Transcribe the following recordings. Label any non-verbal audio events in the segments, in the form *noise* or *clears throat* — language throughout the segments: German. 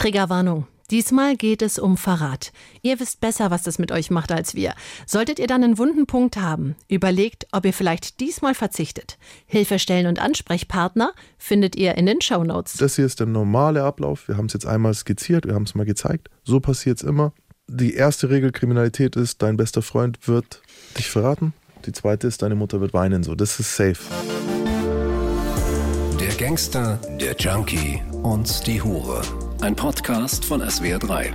Triggerwarnung. Diesmal geht es um Verrat. Ihr wisst besser, was das mit euch macht als wir. Solltet ihr dann einen wunden Punkt haben, überlegt, ob ihr vielleicht diesmal verzichtet. Hilfestellen und Ansprechpartner findet ihr in den Shownotes. Das hier ist der normale Ablauf. Wir haben es jetzt einmal skizziert, wir haben es mal gezeigt. So passiert es immer. Die erste Regel Kriminalität ist, dein bester Freund wird dich verraten. Die zweite ist, deine Mutter wird weinen. So, das ist safe. Der Gangster, der Junkie und die Hure. Ein Podcast von SWR3.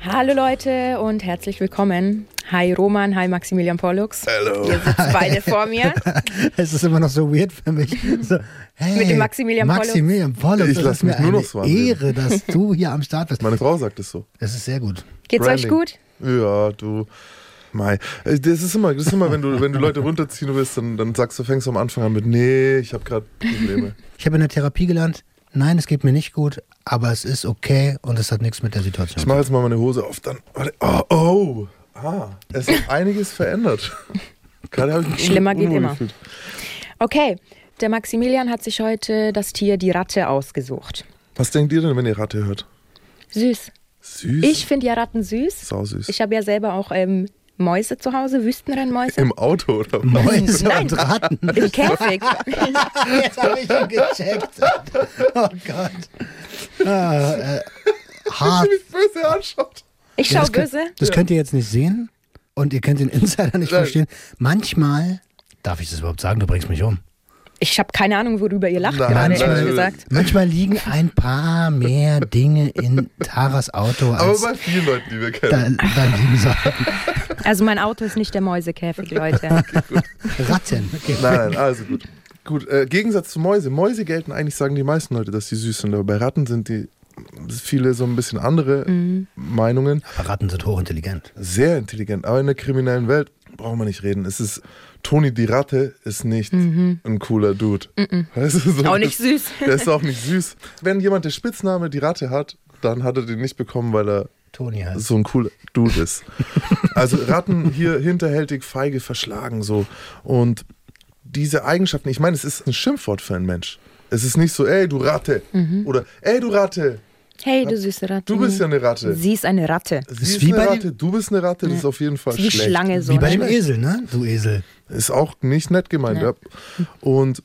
Hallo Leute und herzlich willkommen. Hi Roman, hi Maximilian Pollux. Hallo. Ihr sitzt beide vor mir. *laughs* Es ist immer noch so weird für mich. So, hey, Mit dem Maximilian Pollux. Maximilian Pollux. Ich das lass ist mir mich nur noch so. Ehre, dass du hier am Start bist. Meine Frau sagt es so. Das ist sehr gut. Geht's euch Branding. gut? Ja, du. Mai. Das ist immer, das ist immer wenn, du, wenn du Leute runterziehen willst, dann, dann sagst du, fängst du am Anfang an mit, nee, ich habe gerade Probleme. *laughs* Ich habe in der Therapie gelernt, nein, es geht mir nicht gut, aber es ist okay und es hat nichts mit der Situation Ich mache jetzt mal meine Hose auf, dann. Oh, oh. Ah, es hat einiges verändert. *laughs* Gerade habe ich mich Schlimmer geht immer. gefühlt. Okay, der Maximilian hat sich heute das Tier die Ratte ausgesucht. Was denkt ihr denn, wenn ihr Ratte hört? Süß. Süß? Ich finde ja Ratten süß. Sausüß. Ich habe ja selber auch ähm, Mäuse zu Hause, Wüstenrennmäuse. Im Auto oder was? Mäuse Nein. und Ratten. *laughs* Im Käfig. *laughs* Jetzt habe ich schon gecheckt. Oh Gott. Ah, äh, hart. Wie böse anschaut. Ich Ja, schau das könnt- böse. Das könnt ihr jetzt nicht sehen und ihr könnt den Insider nicht Nein. verstehen. Manchmal, darf ich das überhaupt sagen, du bringst mich um. Ich habe keine Ahnung, worüber ihr lacht Nein, gerade, nein, ehrlich gesagt. Manchmal liegen ein paar mehr Dinge in Taras Auto Aber als bei vielen Leuten, die wir da, kennen. da liegen so Also mein Auto ist nicht der Mäusekäfig, Leute. *laughs* Ratten. Okay. Nein, also gut. Gut, äh, Gegensatz zu Mäuse. Mäuse gelten eigentlich, sagen die meisten Leute, dass sie süß sind. Aber bei Ratten sind die viele so ein bisschen andere Meinungen. Aber Ratten sind hochintelligent. Sehr intelligent. Aber in der kriminellen Welt brauchen wir nicht reden. Es ist, Toni die Ratte ist nicht ein cooler Dude. Weißt du, so, Auch nicht süß. Der ist auch nicht süß. Wenn jemand der Spitzname die Ratte hat, dann hat er den nicht bekommen, weil er Toni heißt. so ein cooler Dude ist. Also Ratten hier hinterhältig, feige, verschlagen so. Und diese Eigenschaften, ich meine, es ist ein Schimpfwort für einen Mensch. Es ist nicht so, ey, du Ratte. Oder, ey, du Ratte. Hey, du süße Ratte. Du bist ja eine Ratte. Sie ist eine Ratte. Sie Ist ist, wie eine bei Ratte, du bist eine Ratte, das ist auf jeden Fall Wie schlecht. Schlange so. Wie bei ne? dem Esel, ne? Du Esel. Ist auch nicht nett gemeint. Ja. Und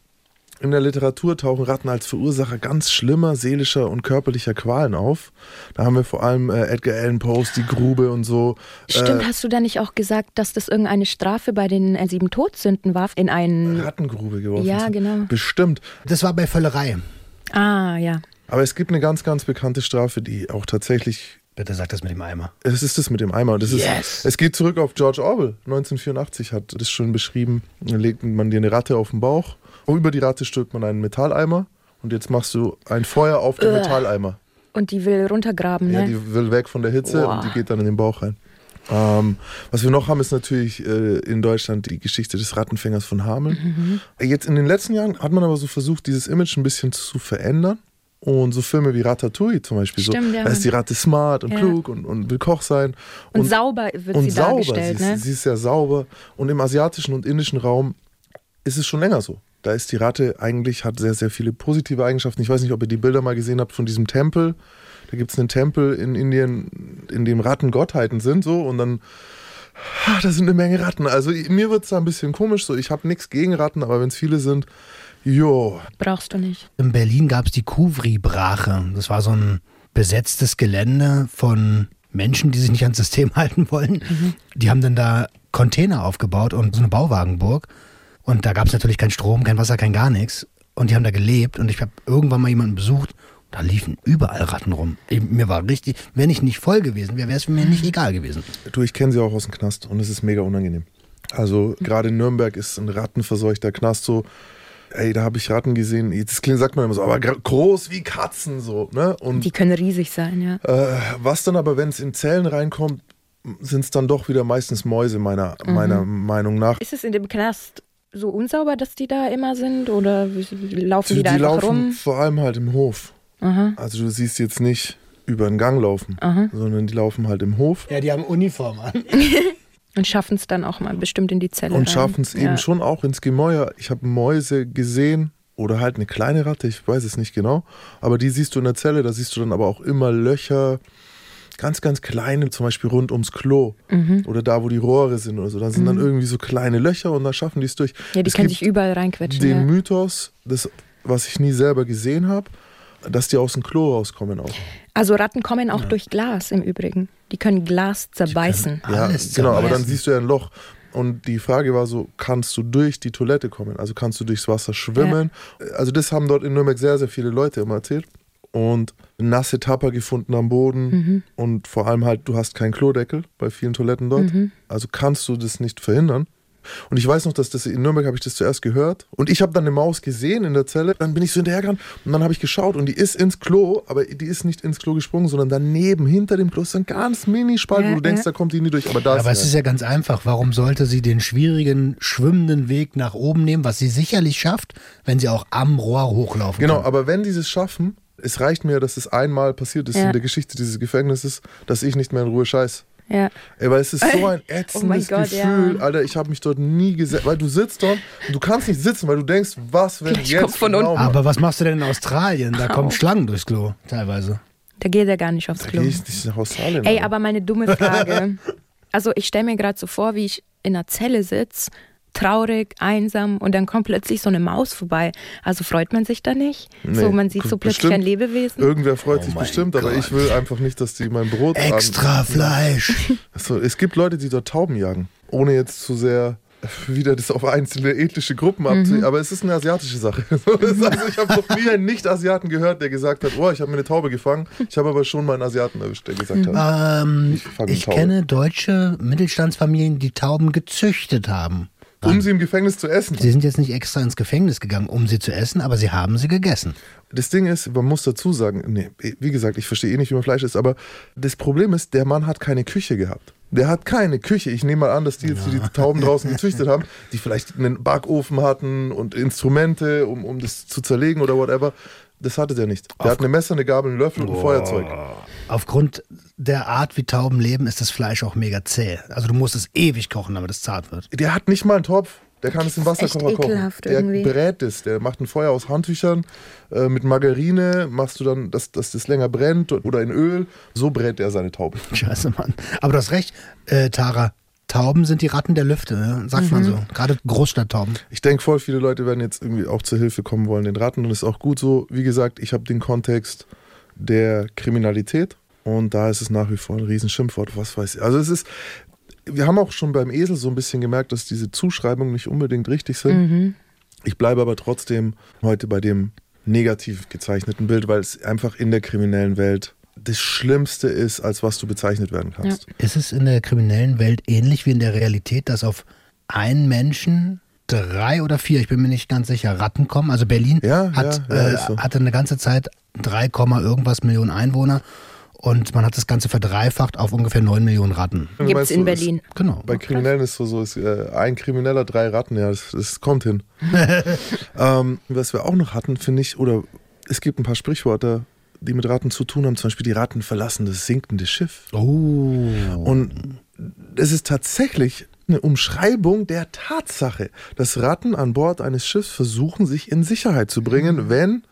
in der Literatur tauchen Ratten als Verursacher ganz schlimmer seelischer und körperlicher Qualen auf. Da haben wir vor allem äh, Edgar Allan Poes, die Grube und so. Stimmt, Äh, hast du da nicht auch gesagt, dass das irgendeine Strafe bei den äh, sieben Todsünden war? In einen. Rattengrube geworfen. Ja, sind. genau. Bestimmt. Das war bei Völlerei. Ah, ja. Aber es gibt eine ganz, ganz bekannte Strafe, die auch tatsächlich. Bitte sag das mit dem Eimer. Es ist das mit dem Eimer. Das ist, Yes. Es geht zurück auf George Orwell. 1984 hat das schon beschrieben. Da legt man dir eine Ratte auf den Bauch. Und über die Ratte stülpt man einen Metalleimer. Und jetzt machst du ein Feuer auf den Ugh. Metalleimer. Und die will runtergraben, Ja, ne? die will weg von der Hitze Boah. und die geht dann in den Bauch rein. Ähm, was wir noch haben, ist natürlich äh, in Deutschland die Geschichte des Rattenfängers von Hameln. Mhm. Jetzt in den letzten Jahren hat man aber so versucht, dieses Image ein bisschen zu verändern. Und so Filme wie Ratatouille zum Beispiel. Stimmt, so, ja. Da ist die Ratte smart und Ja. klug und, und will Koch sein. und, sauber wird und sie sauber. dargestellt, sie, ne? ist, sie ist sehr sauber. Und im asiatischen und indischen Raum ist es schon länger so. Da ist die Ratte eigentlich, hat sehr, sehr viele positive Eigenschaften. Ich weiß nicht, ob ihr die Bilder mal gesehen habt von diesem Tempel. Da gibt es einen Tempel in Indien, in dem Ratten Gottheiten sind, so und dann. ah, Da sind eine Menge Ratten. Also mir wird es da ein bisschen komisch. So, ich habe nichts gegen Ratten, aber wenn es viele sind, jo. Brauchst du nicht. In Berlin gab es die Kuvri-Brache. Das war so ein besetztes Gelände von Menschen, die sich nicht ans System *laughs* halten wollen. Die haben dann da Container aufgebaut und so eine Bauwagenburg. Und da gab es natürlich keinen Strom, kein Wasser, kein gar nichts. Und die haben da gelebt. Und ich habe irgendwann mal jemanden besucht. Da liefen überall Ratten rum. Ich, mir war richtig, wenn ich nicht voll gewesen wäre, wäre es mir nicht egal gewesen. Du, ich kenne sie auch aus dem Knast und es ist mega unangenehm. Also gerade in Nürnberg ist ein rattenverseuchter Knast so. Ey, da habe ich Ratten gesehen. Das klingt, sagt man immer so, aber gr- groß wie Katzen so. Ne? Und Die können riesig sein, ja. äh, was dann aber, wenn es in Zellen reinkommt, sind es dann doch wieder meistens Mäuse meiner meiner Meinung nach. Ist es in dem Knast so unsauber, dass die da immer sind? Oder laufen die, Die, da die laufen rum? vor allem halt im Hof. Aha. Also du siehst jetzt nicht über den Gang laufen, Aha. sondern die laufen halt im Hof Ja, die haben Uniform an. *laughs* Und schaffen es dann auch mal bestimmt in die Zelle und schaffen es ja. eben schon auch ins Gemäuer. Ich habe Mäuse gesehen, oder halt eine kleine Ratte, ich weiß es nicht genau. Aber die siehst du in der Zelle, da siehst du dann aber auch immer Löcher, ganz, ganz kleine, zum Beispiel rund ums Klo Mhm. oder da, wo die Rohre sind oder so. Da sind dann irgendwie so kleine Löcher und da schaffen die es durch. Ja, die Es können sich überall reinquetschen. Den Ja. Mythos, das, was ich nie selber gesehen habe, dass die aus dem Klo rauskommen auch. Also Ratten kommen auch durch Glas im Übrigen. Die können Glas zerbeißen. Ja, Alles genau, aber zerbeißen. dann siehst du ja ein Loch. Und die Frage war so, kannst du durch die Toilette kommen? Also kannst du durchs Wasser schwimmen? Also das haben dort in Nürnberg sehr, sehr viele Leute immer erzählt. Und nasse Tapper gefunden am Boden. Mhm. Und vor allem halt, du hast keinen Klodeckel bei vielen Toiletten dort. Mhm. Also kannst du das nicht verhindern. Und ich weiß noch, dass das in Nürnberg habe ich das zuerst gehört. Und ich habe dann eine Maus gesehen in der Zelle. Dann bin ich so hinterhergegangen und dann habe ich geschaut und die ist ins Klo, aber die ist nicht ins Klo gesprungen, sondern daneben, hinter dem Klo ist so ein ganz mini-Spalt, Ja, wo du denkst, da kommt die nie durch. Aber da Aber ist es sie ist ja ganz einfach. Warum sollte sie den schwierigen, schwimmenden Weg nach oben nehmen, was sie sicherlich schafft, wenn sie auch am Rohr hochlaufen Genau, kann? aber wenn die es schaffen, es reicht mir, dass es einmal passiert ist Ja. in der Geschichte dieses Gefängnisses, dass ich nicht mehr in Ruhe scheiß. Ja. Ey, weil es ist so ein *laughs* Oh mein ätzendes Gott, Gefühl, ja. Alter, ich habe mich dort nie gesetzt, weil du sitzt dort und du kannst nicht sitzen, weil du denkst, was wenn Gleich jetzt von genau unten. Aber was machst du denn in Australien? Da kommen Au. Schlangen durchs Klo, teilweise. Da geht er gar nicht aufs Da Klo. ich nicht nach Australien. Ey, aber meine dumme Frage. *laughs* also ich stelle mir gerade so vor, wie ich in einer Zelle sitze, traurig, einsam und dann kommt plötzlich so eine Maus vorbei. Also freut man sich da nicht? so, Nee, man sieht so plötzlich bestimmt. ein Lebewesen. Irgendwer freut Oh sich bestimmt, aber Gott. ich will einfach nicht, dass die mein Brot an- Extra Fleisch. *laughs* So, es gibt Leute, die dort Tauben jagen, ohne jetzt zu sehr wieder das auf einzelne ethnische Gruppen abzuziehen, aber es ist eine asiatische Sache. *laughs* So, also ich habe noch nie einen Nicht-Asiaten gehört, der gesagt hat, oh, ich habe mir eine Taube gefangen. Ich habe aber schon mal einen Asiaten erwischt, der gesagt hat, Ähm, Ich ich kenne deutsche Mittelstandsfamilien, die Tauben gezüchtet haben. Um sie im Gefängnis zu essen. Sie sind jetzt nicht extra ins Gefängnis gegangen, um sie zu essen, aber sie haben sie gegessen. Das Ding ist, man muss dazu sagen, nee, wie gesagt, ich verstehe eh nicht, wie man Fleisch isst, aber das Problem ist, der Mann hat keine Küche gehabt. Der hat keine Küche. Ich nehme mal an, dass die jetzt, die die Tauben *laughs* draußen gezüchtet haben, die vielleicht einen Backofen hatten und Instrumente, um, um das zu zerlegen oder whatever. Das hatte der nicht. Der hat eine Messer, eine Gabel, ein Löffel und ein Feuerzeug. Aufgrund der Art, wie Tauben leben, ist das Fleisch auch mega zäh. Also du musst es ewig kochen, damit es zart wird. Der hat nicht mal einen Topf. Der kann es im Das ist echt Wasserkocher kochen. Der irgendwie. brät es. Der macht ein Feuer aus Handtüchern. Äh, mit Margarine machst du dann, dass, dass das länger brennt oder in Öl. So brät er seine Taube. Scheiße, Mann. Aber du hast recht, äh, Tara. Tauben sind die Ratten der Lüfte, ne? sagt man so. Gerade Großstadttauben. Ich denke, voll viele Leute werden jetzt irgendwie auch zur Hilfe kommen wollen, den Ratten. Und das ist auch gut so. Wie gesagt, ich habe den Kontext der Kriminalität. Und da ist es nach wie vor ein Riesenschimpfwort. Was weiß ich. Also es ist, wir haben auch schon beim Esel so ein bisschen gemerkt, dass diese Zuschreibungen nicht unbedingt richtig sind. Ich bleibe aber trotzdem heute bei dem negativ gezeichneten Bild, weil es einfach in der kriminellen Welt das Schlimmste ist, als was du bezeichnet werden kannst. Ist es in der kriminellen Welt ähnlich wie in der Realität, dass auf einen Menschen drei oder vier, ich bin mir nicht ganz sicher, Ratten kommen? Also Berlin Ja, hat, ja, ja, äh, ist so. hatte eine ganze Zeit 3, Komma irgendwas Millionen Einwohner und man hat das Ganze verdreifacht auf ungefähr 9 Millionen Ratten. Gibt es in so, Berlin. Genau. Bei Kriminellen ist so, so ist, äh, ein Krimineller, drei Ratten, ja, das, das kommt hin. *laughs* ähm, was wir auch noch hatten, finde ich, oder es gibt ein paar Sprichwörter, die mit Ratten zu tun haben, zum Beispiel die Ratten verlassen das sinkende Schiff. Oh. Und es ist tatsächlich eine Umschreibung der Tatsache, dass Ratten an Bord eines Schiffs versuchen, sich in Sicherheit zu bringen, wenn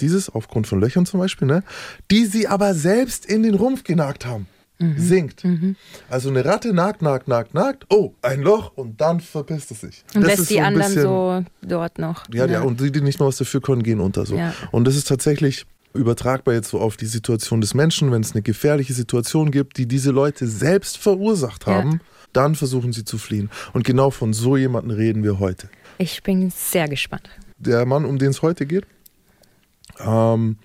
dieses, aufgrund von Löchern zum Beispiel, ne, die sie aber selbst in den Rumpf genagt haben, sinkt. Also eine Ratte nagt, nagt, nagt, nagt, oh, ein Loch und dann verpisst es sich. Und Das lässt ist die so anderen bisschen- so dort noch. ja, ja, und die, die nicht mal was dafür können, gehen unter so. Ja. Und das ist tatsächlich übertragbar jetzt so auf die Situation des Menschen, wenn es eine gefährliche Situation gibt, die diese Leute selbst verursacht Ja. haben, dann versuchen sie zu fliehen. Und genau von so jemanden reden wir heute. Ich bin sehr gespannt. Der Mann, um den es heute geht, ähm,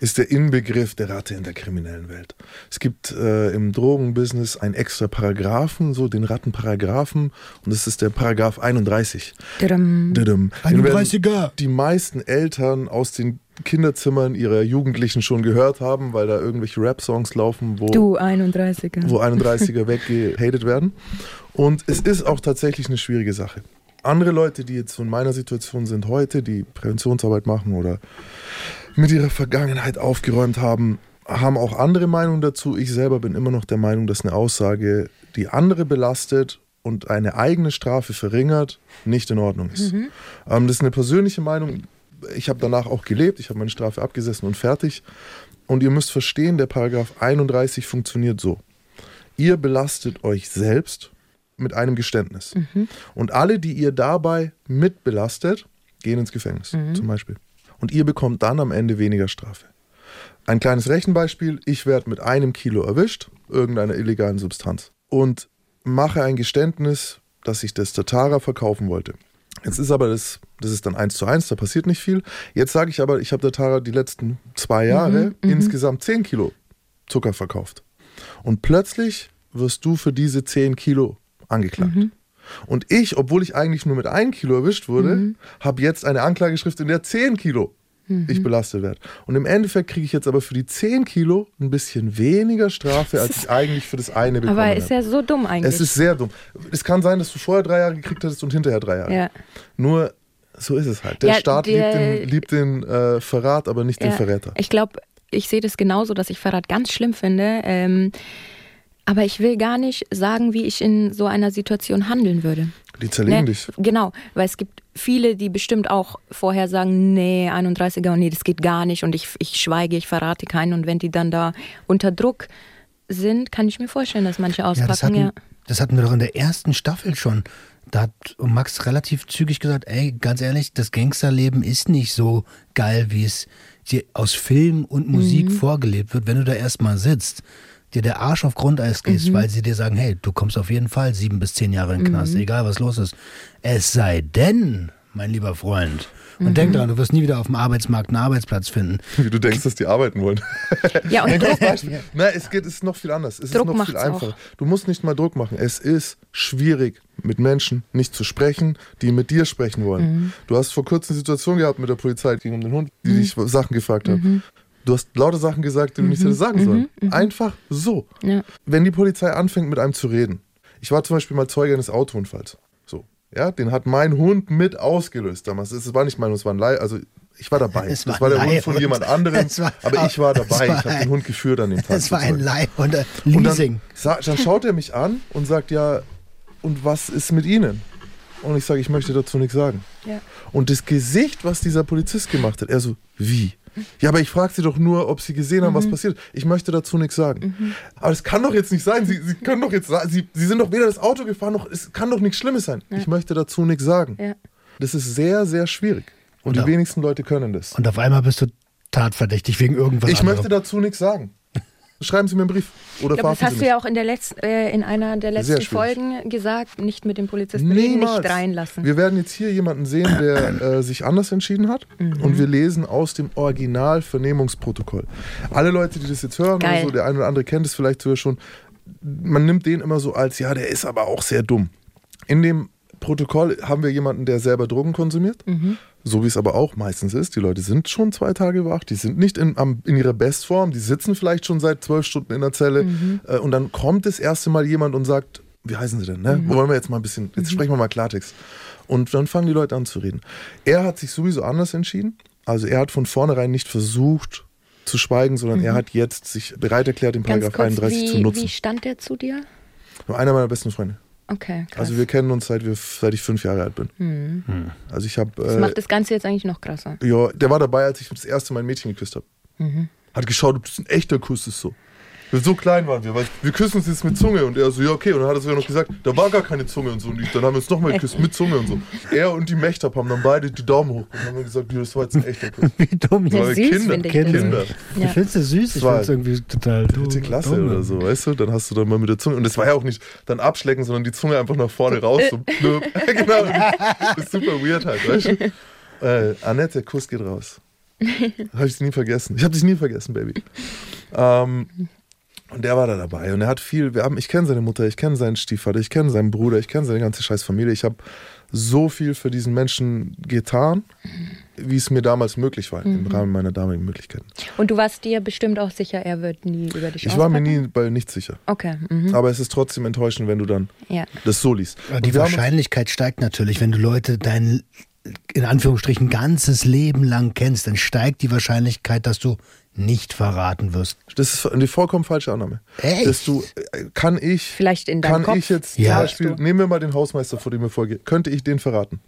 ist der Inbegriff der Ratte in der kriminellen Welt. Es gibt äh, im Drogenbusiness einen extra Paragraphen, so den Rattenparagraphen, und das ist der Paragraph 31. Drum. Düdüm. Den werden 31er. Die meisten Eltern aus den Kinderzimmern ihrer Jugendlichen schon gehört haben, weil da irgendwelche Rap-Songs laufen, wo, Du 31er. wo 31er *laughs* weggehatet werden. Und es ist auch tatsächlich eine schwierige Sache. Andere Leute, die jetzt so in meiner Situation sind heute, die Präventionsarbeit machen oder mit ihrer Vergangenheit aufgeräumt haben, haben auch andere Meinungen dazu. Ich selber bin immer noch der Meinung, dass eine Aussage, die andere belastet und eine eigene Strafe verringert, nicht in Ordnung ist. Ähm, das ist eine persönliche Meinung, ich habe danach auch gelebt, ich habe meine Strafe abgesessen und fertig. Und ihr müsst verstehen, der Paragraph 31 funktioniert so. Ihr belastet euch selbst mit einem Geständnis. Und alle, die ihr dabei mitbelastet, gehen ins Gefängnis zum Beispiel. Und ihr bekommt dann am Ende weniger Strafe. Ein kleines Rechenbeispiel. Ich werde mit einem Kilo erwischt, irgendeiner illegalen Substanz. Und mache ein Geständnis, dass ich das Tatara verkaufen wollte. Jetzt ist aber das, das ist dann eins zu eins, da passiert nicht viel. Jetzt sage ich aber, ich habe Tatara die letzten zwei Jahre insgesamt 10 Kilo Zucker verkauft. Und plötzlich wirst du für diese 10 Kilo angeklagt. Und ich, obwohl ich eigentlich nur mit 1 Kilo erwischt wurde, habe jetzt eine Anklageschrift, in der 10 Kilo ich belastet werde. Und im Endeffekt kriege ich jetzt aber für die 10 Kilo ein bisschen weniger Strafe, als ich eigentlich für das eine bekommen Aber habe. ist ja so dumm eigentlich. Es ist sehr dumm. Es kann sein, dass du vorher drei Jahre gekriegt hattest und hinterher drei Jahre. ja. Nur so ist es halt. Der Ja, Staat der- liebt den, liebt den äh, Verrat, aber nicht den Ja. Verräter. Ich glaube, ich sehe das genauso, dass ich Verrat ganz schlimm finde. Ähm, aber ich will gar nicht sagen, wie ich in so einer Situation handeln würde. Die zerlegen Ne? dich. Genau, weil es gibt viele, die bestimmt auch vorher sagen, nee, 31er, nee, das geht gar nicht und ich, ich schweige, ich verrate keinen. Und wenn die dann da unter Druck sind, kann ich mir vorstellen, dass manche Ja, das auspacken. hatten, Ja, das hatten wir doch in der ersten Staffel schon. Da hat Max relativ zügig gesagt, ey, ganz ehrlich, das Gangsterleben ist nicht so geil, wie es dir aus Film und Musik Mhm. vorgelebt wird, wenn du da erstmal sitzt, dir der Arsch auf Grundeis Mhm. gehst, weil sie dir sagen, hey, du kommst auf jeden Fall sieben bis zehn Jahre in den Knast, Mhm. egal was los ist. Es sei denn, mein lieber Freund, und Mhm. denk dran, du wirst nie wieder auf dem Arbeitsmarkt einen Arbeitsplatz finden. *laughs* Wie du denkst, dass die arbeiten wollen. *laughs* ja und *laughs* Druck, Nein, es geht, es ist noch viel anders. Es Druck ist noch viel einfacher. auch. Du musst nicht mal Druck machen. Es ist schwierig, mit Menschen nicht zu sprechen, die mit dir sprechen wollen. Mhm. Du hast vor kurzem eine Situation gehabt mit der Polizei gegen um den Hund, die dich Sachen gefragt hat. Mhm. Du hast lauter Sachen gesagt, die du nicht hättest sagen sollen. Einfach so. Ja. Wenn die Polizei anfängt, mit einem zu reden. Ich war zum Beispiel mal Zeuge eines Autounfalls. Ja, den hat mein Hund mit ausgelöst damals. Es war nicht mein Hund, es war ein Leih. Also ich war dabei. Es das war war der Hund von Leihhund. jemand anderem. War- aber ich war dabei. war ich habe den Hund geführt an dem Tag. Es war ein Zeugen. Leih und ein Und Leasing. dann, dann schaut er mich an und sagt, ja, und was ist mit Ihnen? Und ich sage, ich möchte dazu nichts sagen. Ja. Und das Gesicht, was dieser Polizist gemacht hat, er so, wie? Ja, aber ich frage Sie doch nur, ob Sie gesehen haben, Mhm. was passiert. Ich möchte dazu nichts sagen. Aber das kann doch jetzt nicht sein. Sie, Sie können doch jetzt sagen, Sie, Sie sind doch weder das Auto gefahren, noch es kann doch nichts Schlimmes sein. Ich möchte dazu nichts sagen. Ja. Das ist sehr, sehr schwierig. Und, Und die da- wenigsten Leute können das. Und auf einmal bist du tatverdächtig wegen irgendwas Ich anderem. möchte dazu nichts sagen. Schreiben Sie mir einen Brief. Oder Ich glaube, das hast Sie du ja auch in, der letzten, äh, in einer der letzten. Folgen gesagt, nicht mit dem Polizisten reden, nicht reinlassen. Wir werden jetzt hier jemanden sehen, der *clears throat* äh, sich anders entschieden hat. Mhm. Und wir lesen aus dem Original-Vernehmungsprotokoll. Alle Leute, die das jetzt hören, Geil. oder so, der eine oder andere kennt es vielleicht sogar schon, man nimmt den immer so als, ja, der ist aber auch sehr dumm. In dem Protokoll haben wir jemanden, der selber Drogen konsumiert. So wie es aber auch meistens ist. Die Leute sind schon zwei Tage wach, die sind nicht in, am, in ihrer Bestform, die sitzen vielleicht schon seit zwölf Stunden in der Zelle. Äh, und dann kommt das erste Mal jemand und sagt, wie heißen sie denn? Ne? Wollen wir jetzt mal ein bisschen, jetzt sprechen wir mal Klartext. Und dann fangen die Leute an zu reden. Er hat sich sowieso anders entschieden. Also er hat von vornherein nicht versucht zu schweigen, sondern er hat jetzt sich bereit erklärt, den Paragraph kurz, 31 zu nutzen. wie stand der zu dir? Einer meiner besten Freunde. Okay, krass. Also wir kennen uns seit, wir, seit ich fünf Jahre alt bin. Also ich habe... das Äh, macht das Ganze jetzt eigentlich noch krasser. ja, der war dabei, als ich das erste Mal ein Mädchen geküsst habe. Hat geschaut, ob das ein echter Kuss ist so. So klein waren wir, weil wir küssen uns jetzt mit Zunge und er so, ja okay. Und dann hat er sogar noch gesagt, da war gar keine Zunge und so. Und ich, dann haben wir uns nochmal geküsst mit Zunge und so. Er und die Mächtab haben dann beide die Daumen hoch und haben gesagt, ja, das war jetzt ein echter Kuss. *laughs* Wie dumm. Ja, süß Kinder, finde ich Kinder. Kinder. Ich Ja. finde es süß, ich es irgendwie total dumm. Klasse dumm. oder so, weißt du? Dann hast du dann mal mit der Zunge. Und das war ja auch nicht dann abschlecken, sondern die Zunge einfach nach vorne raus. So, *laughs* blöp. *laughs* genau. Das ist super weird halt, weißt du? Äh, Annette, der Kuss geht raus. Habe ich nie vergessen. Ich habe dich nie vergessen, Baby. Ähm, und der war da dabei und er hat viel, wir haben, ich kenne seine Mutter, ich kenne seinen Stiefvater, ich kenne seinen Bruder, ich kenne seine ganze scheiß Familie. Ich habe so viel für diesen Menschen getan, wie es mir damals möglich war, im Rahmen meiner damaligen Möglichkeiten. Und du warst dir bestimmt auch sicher, er wird nie über dich Ich war mir nie bei nichts sicher. Okay, mhm. Aber es ist trotzdem enttäuschend, wenn du dann ja. das so liest. Aber die Wahrscheinlichkeit steigt natürlich, wenn du Leute dein in Anführungsstrichen ganzes Leben lang kennst, dann steigt die Wahrscheinlichkeit, dass du nicht verraten wirst. Das ist eine vollkommen falsche Annahme. Echt? Dass du, äh, kann ich, Vielleicht in deinem kann Kopf. ich jetzt Ja. zum Beispiel, nehmen wir mal den Hausmeister, vor dem wir vorgehen, könnte ich den verraten?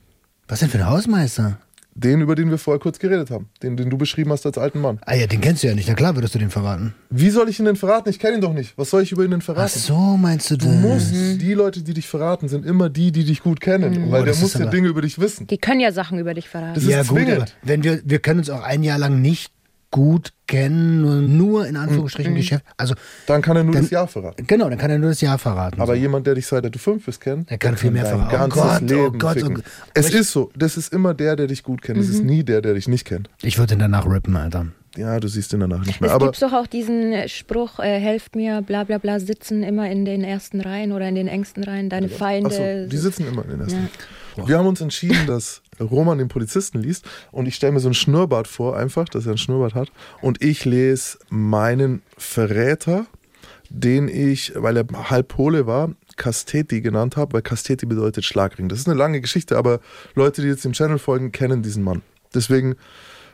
Was denn für ein Hausmeister? Den, über den wir vorher kurz geredet haben. Den, den du beschrieben hast als alten Mann. Ah ja, den kennst du ja nicht. Na klar würdest du den verraten. Wie soll ich ihn denn verraten? Ich kenne ihn doch nicht. Was soll ich über ihn denn Ach verraten? so, meinst du Du das? musst, die Leute, die dich verraten, sind immer die, die dich gut kennen. Weil Oh, der muss ja Dinge über dich wissen. Die können ja Sachen über dich verraten. Das ja ist gut, aber zwingend. wenn wir, wir können uns auch ein Jahr lang nicht gut kennen, nur, nur in Anführungsstrichen Geschäft. Also Dann kann er nur Dann- das Jahr verraten. genau, dann kann er nur das Jahr verraten. Aber so. jemand, der dich seit du fünf bist kennt, Der kann viel mehr verraten. Oh Gott, oh Leben Gott, oh ficken. Gott. Es ist so. Das ist immer der, der dich gut kennt. Es ist nie der, der dich nicht kennt. ich würde ihn danach rippen, Alter. Ja, du siehst ihn danach nicht mehr. Es Aber gibt doch auch diesen äh, Spruch, äh, helft mir, bla bla bla, sitzen immer in den ersten Reihen oder in den engsten Reihen, deine Feinde. Achso, die sitzen immer in den ersten. Wir haben uns entschieden, dass Roman den Polizisten liest und ich stelle mir so einen Schnurrbart vor, einfach, dass er einen Schnurrbart hat. Und ich lese meinen Verräter, den ich, weil er halb Pole war, Casteti genannt habe, weil Casteti bedeutet Schlagring. Das ist eine lange Geschichte, aber Leute, die jetzt dem Channel folgen, kennen diesen Mann. Deswegen,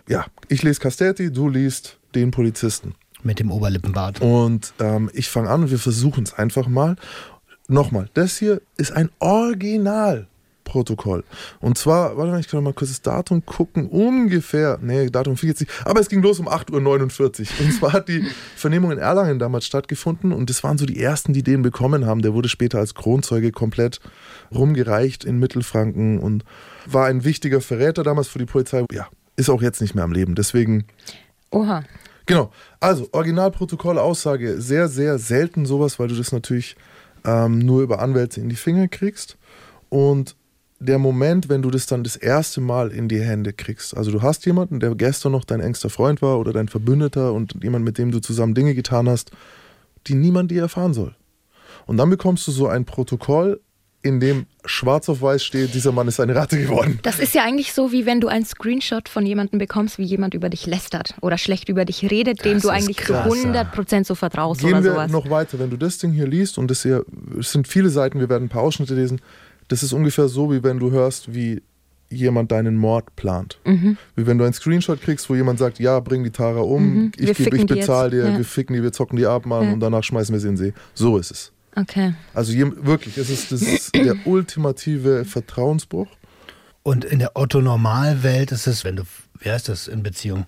ja, ich lese Casteti, du liest den Polizisten. Mit dem Oberlippenbart. Und ähm, ich fange an und wir versuchen es einfach mal. Nochmal, das hier ist ein Originalprotokoll. Und zwar, warte mal, ich kann noch mal kurz das Datum gucken. Ungefähr, nee, Datum fiel jetzt nicht, aber es ging los um 8.49 Uhr. Und zwar hat die Vernehmung in Erlangen damals stattgefunden und das waren so die ersten, die den bekommen haben. Der wurde später als Kronzeuge komplett rumgereicht in Mittelfranken und war ein wichtiger Verräter damals für die Polizei. Ja, ist auch jetzt nicht mehr am Leben. Deswegen Oha. Genau. Also, Originalprotokoll, Aussage, sehr, sehr selten sowas, weil du das natürlich ähm, nur über Anwälte in die Finger kriegst. Und der Moment, wenn du das dann das erste Mal in die Hände kriegst, also du hast jemanden, der gestern noch dein engster Freund war oder dein Verbündeter und jemand, mit dem du zusammen Dinge getan hast, die niemand dir erfahren soll. Und dann bekommst du so ein Protokoll, in dem schwarz auf weiß steht, dieser Mann ist eine Ratte geworden. Das ist ja eigentlich so, wie wenn du einen Screenshot von jemandem bekommst, wie jemand über dich lästert oder schlecht über dich redet, dem Das du eigentlich zu krass, ja. 100% so vertraust Gehen oder wir sowas. noch weiter. Wenn du das Ding hier liest, und das hier, es sind viele Seiten, wir werden ein paar Ausschnitte lesen, das ist ungefähr so, wie wenn du hörst, wie jemand deinen Mord plant. Mhm. Wie wenn du einen Screenshot kriegst, wo jemand sagt, ja, bring die Tara um, Mhm. Ich, geb- ich bezahle dir, Ja. wir ficken die, wir zocken die ab, Mann, Ja. und danach schmeißen wir sie in den See. So ist es. Okay. Also wirklich, es ist, das ist *clears throat* der ultimative Vertrauensbruch. Und in der Otto-Normalwelt ist es, wenn du, wer ist das in Beziehung?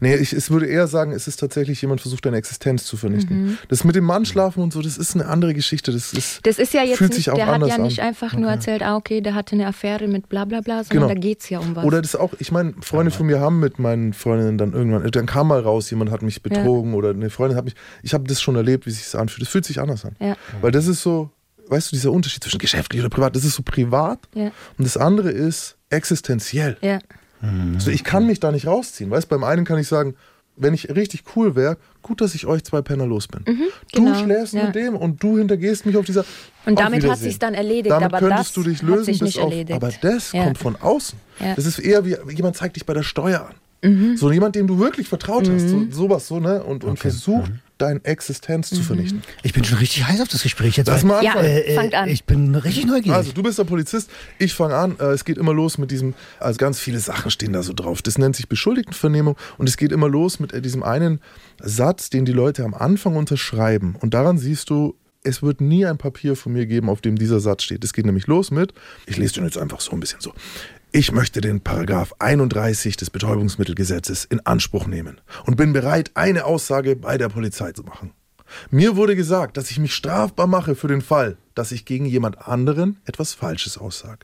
Nee, ich es würde eher sagen, es ist tatsächlich jemand versucht, deine Existenz zu vernichten. Mhm. Das mit dem Mann schlafen und so, das ist eine andere Geschichte. Das ist, Das ist ja jetzt fühlt nicht, sich auch der hat anders ja nicht an. einfach nur erzählt, ah, okay, der hatte eine Affäre mit bla bla bla, sondern Genau. da geht es ja um was. Oder das auch, ich meine, Freunde von mir haben mit meinen Freundinnen dann irgendwann, dann kam mal raus, jemand hat mich betrogen oder eine Freundin hat mich, ich habe das schon erlebt, wie sich das anfühlt. Das fühlt sich anders an. Ja. Weil das ist so, weißt du, dieser Unterschied zwischen geschäftlich oder privat, das ist so privat Ja. und das andere ist existenziell. ja. Also ich kann mich da nicht rausziehen. Weißt beim einen kann ich sagen, wenn ich richtig cool wäre, gut, dass ich euch zwei Penner los bin. genau, Du schläfst ja. mit dem und du hintergehst mich auf dieser. Und damit hat sich's dann erledigt, Damit aber könntest das du dich hat lösen, sich bis nicht auf, erledigt. aber das Ja. kommt von außen. Ja. Das ist eher wie jemand zeigt dich bei der Steuer an. Mhm. So jemand, dem du wirklich vertraut hast, so, sowas so, ne? Und, und versucht, deine Existenz Mhm. zu vernichten. Ich bin schon richtig heiß auf das Gespräch jetzt. Lass mal Ja, anfangen. Äh, äh, fangt an. Ich bin richtig neugierig. Also, du bist der Polizist, ich fange an. Äh, es geht immer los mit diesem, also ganz viele Sachen stehen da so drauf. Das nennt sich Beschuldigtenvernehmung und es geht immer los mit äh, diesem einen Satz, den die Leute am Anfang unterschreiben. Und daran siehst du, es wird nie ein Papier von mir geben, auf dem dieser Satz steht. Es geht nämlich los mit, ich lese den jetzt einfach so ein bisschen so. Ich möchte den Paragraph 31 des Betäubungsmittelgesetzes in Anspruch nehmen und bin bereit, eine Aussage bei der Polizei zu machen. Mir wurde gesagt, dass ich mich strafbar mache für den Fall, dass ich gegen jemand anderen etwas Falsches aussage.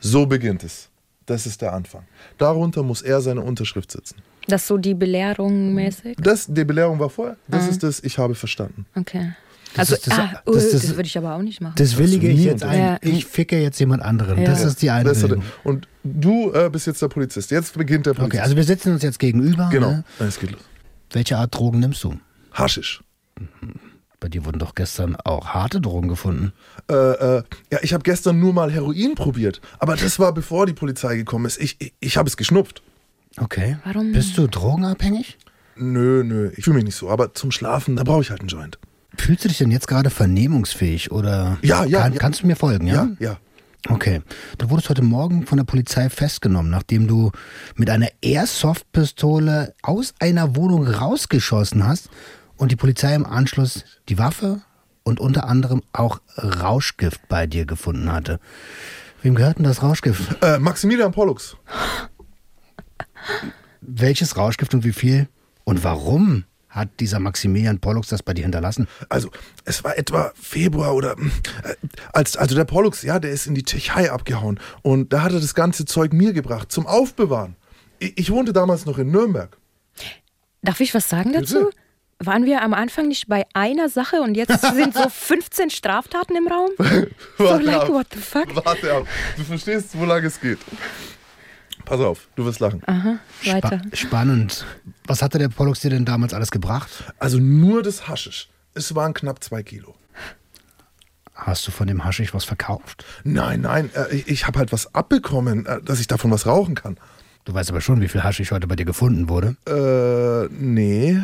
So beginnt es. Das ist der Anfang. Darunter muss er seine Unterschrift setzen. Das ist so die Belehrung mäßig? Das, die Belehrung war vorher. Das ist das, ich habe verstanden. Okay. Also, ist das- ah, das- uh, das- das, würde ich aber auch nicht machen. das willige ich jetzt ein. Ja. Ich ficke jetzt jemand anderen. Ja. Das ist die eine. Das Bedingung. und du äh, bist jetzt der Polizist. Jetzt beginnt der Polizist. Okay, also wir sitzen uns jetzt gegenüber. genau. Ne? Es geht los. Welche Art Drogen nimmst du? Haschisch. Bei dir wurden doch gestern auch harte Drogen gefunden. Äh, äh, ja, ich habe gestern nur mal Heroin probiert. Aber das war bevor die Polizei gekommen ist. Ich, ich, ich habe es geschnupft. Okay. Warum? Bist du drogenabhängig? Nö, nö, ich fühle mich nicht so. Aber zum Schlafen, da brauche ich halt einen Joint. Fühlst du dich denn jetzt gerade vernehmungsfähig oder Ja, ja, kann, ja. kannst du mir folgen, ja? Ja, ja. Okay. Du wurdest heute Morgen von der Polizei festgenommen, nachdem du mit einer Airsoft-Pistole aus einer Wohnung rausgeschossen hast und die Polizei im Anschluss die Waffe und unter anderem auch Rauschgift bei dir gefunden hatte. Wem gehört denn das Rauschgift? Äh, Maximilian Pollux. Welches Rauschgift und wie viel? Und warum hat dieser Maximilian Pollux das bei dir hinterlassen? Also, es war etwa Februar oder äh, als also der Pollux, ja, der ist in die Tschechei abgehauen und da hat er das ganze Zeug mir gebracht zum Aufbewahren. Ich, ich wohnte damals noch in Nürnberg. Darf ich was sagen dazu? Bitte? Waren wir am Anfang nicht bei einer Sache und jetzt *laughs* sind so 15 Straftaten im Raum? *laughs* So Warte like, ab. what the fuck? Warte ab. Du verstehst, wo lange es geht. Pass auf, du wirst lachen. Aha, weiter. Spa spannend. Was hatte der Pollux dir denn damals alles gebracht? Also nur das Haschisch. Es waren knapp zwei Kilo. Hast du von dem Haschisch was verkauft? Nein, nein, äh, ich, ich habe halt was abbekommen, äh, dass ich davon was rauchen kann. Du weißt aber schon, wie viel Haschisch heute bei dir gefunden wurde. Äh, nee.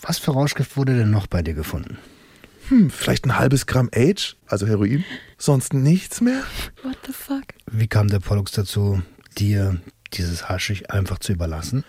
Was für Rauschgift wurde denn noch bei dir gefunden? Hm, vielleicht ein halbes Gramm Age, also Heroin. Sonst nichts mehr? What the fuck? Wie kam der Pollux dazu, dir dieses Haschisch einfach zu überlassen?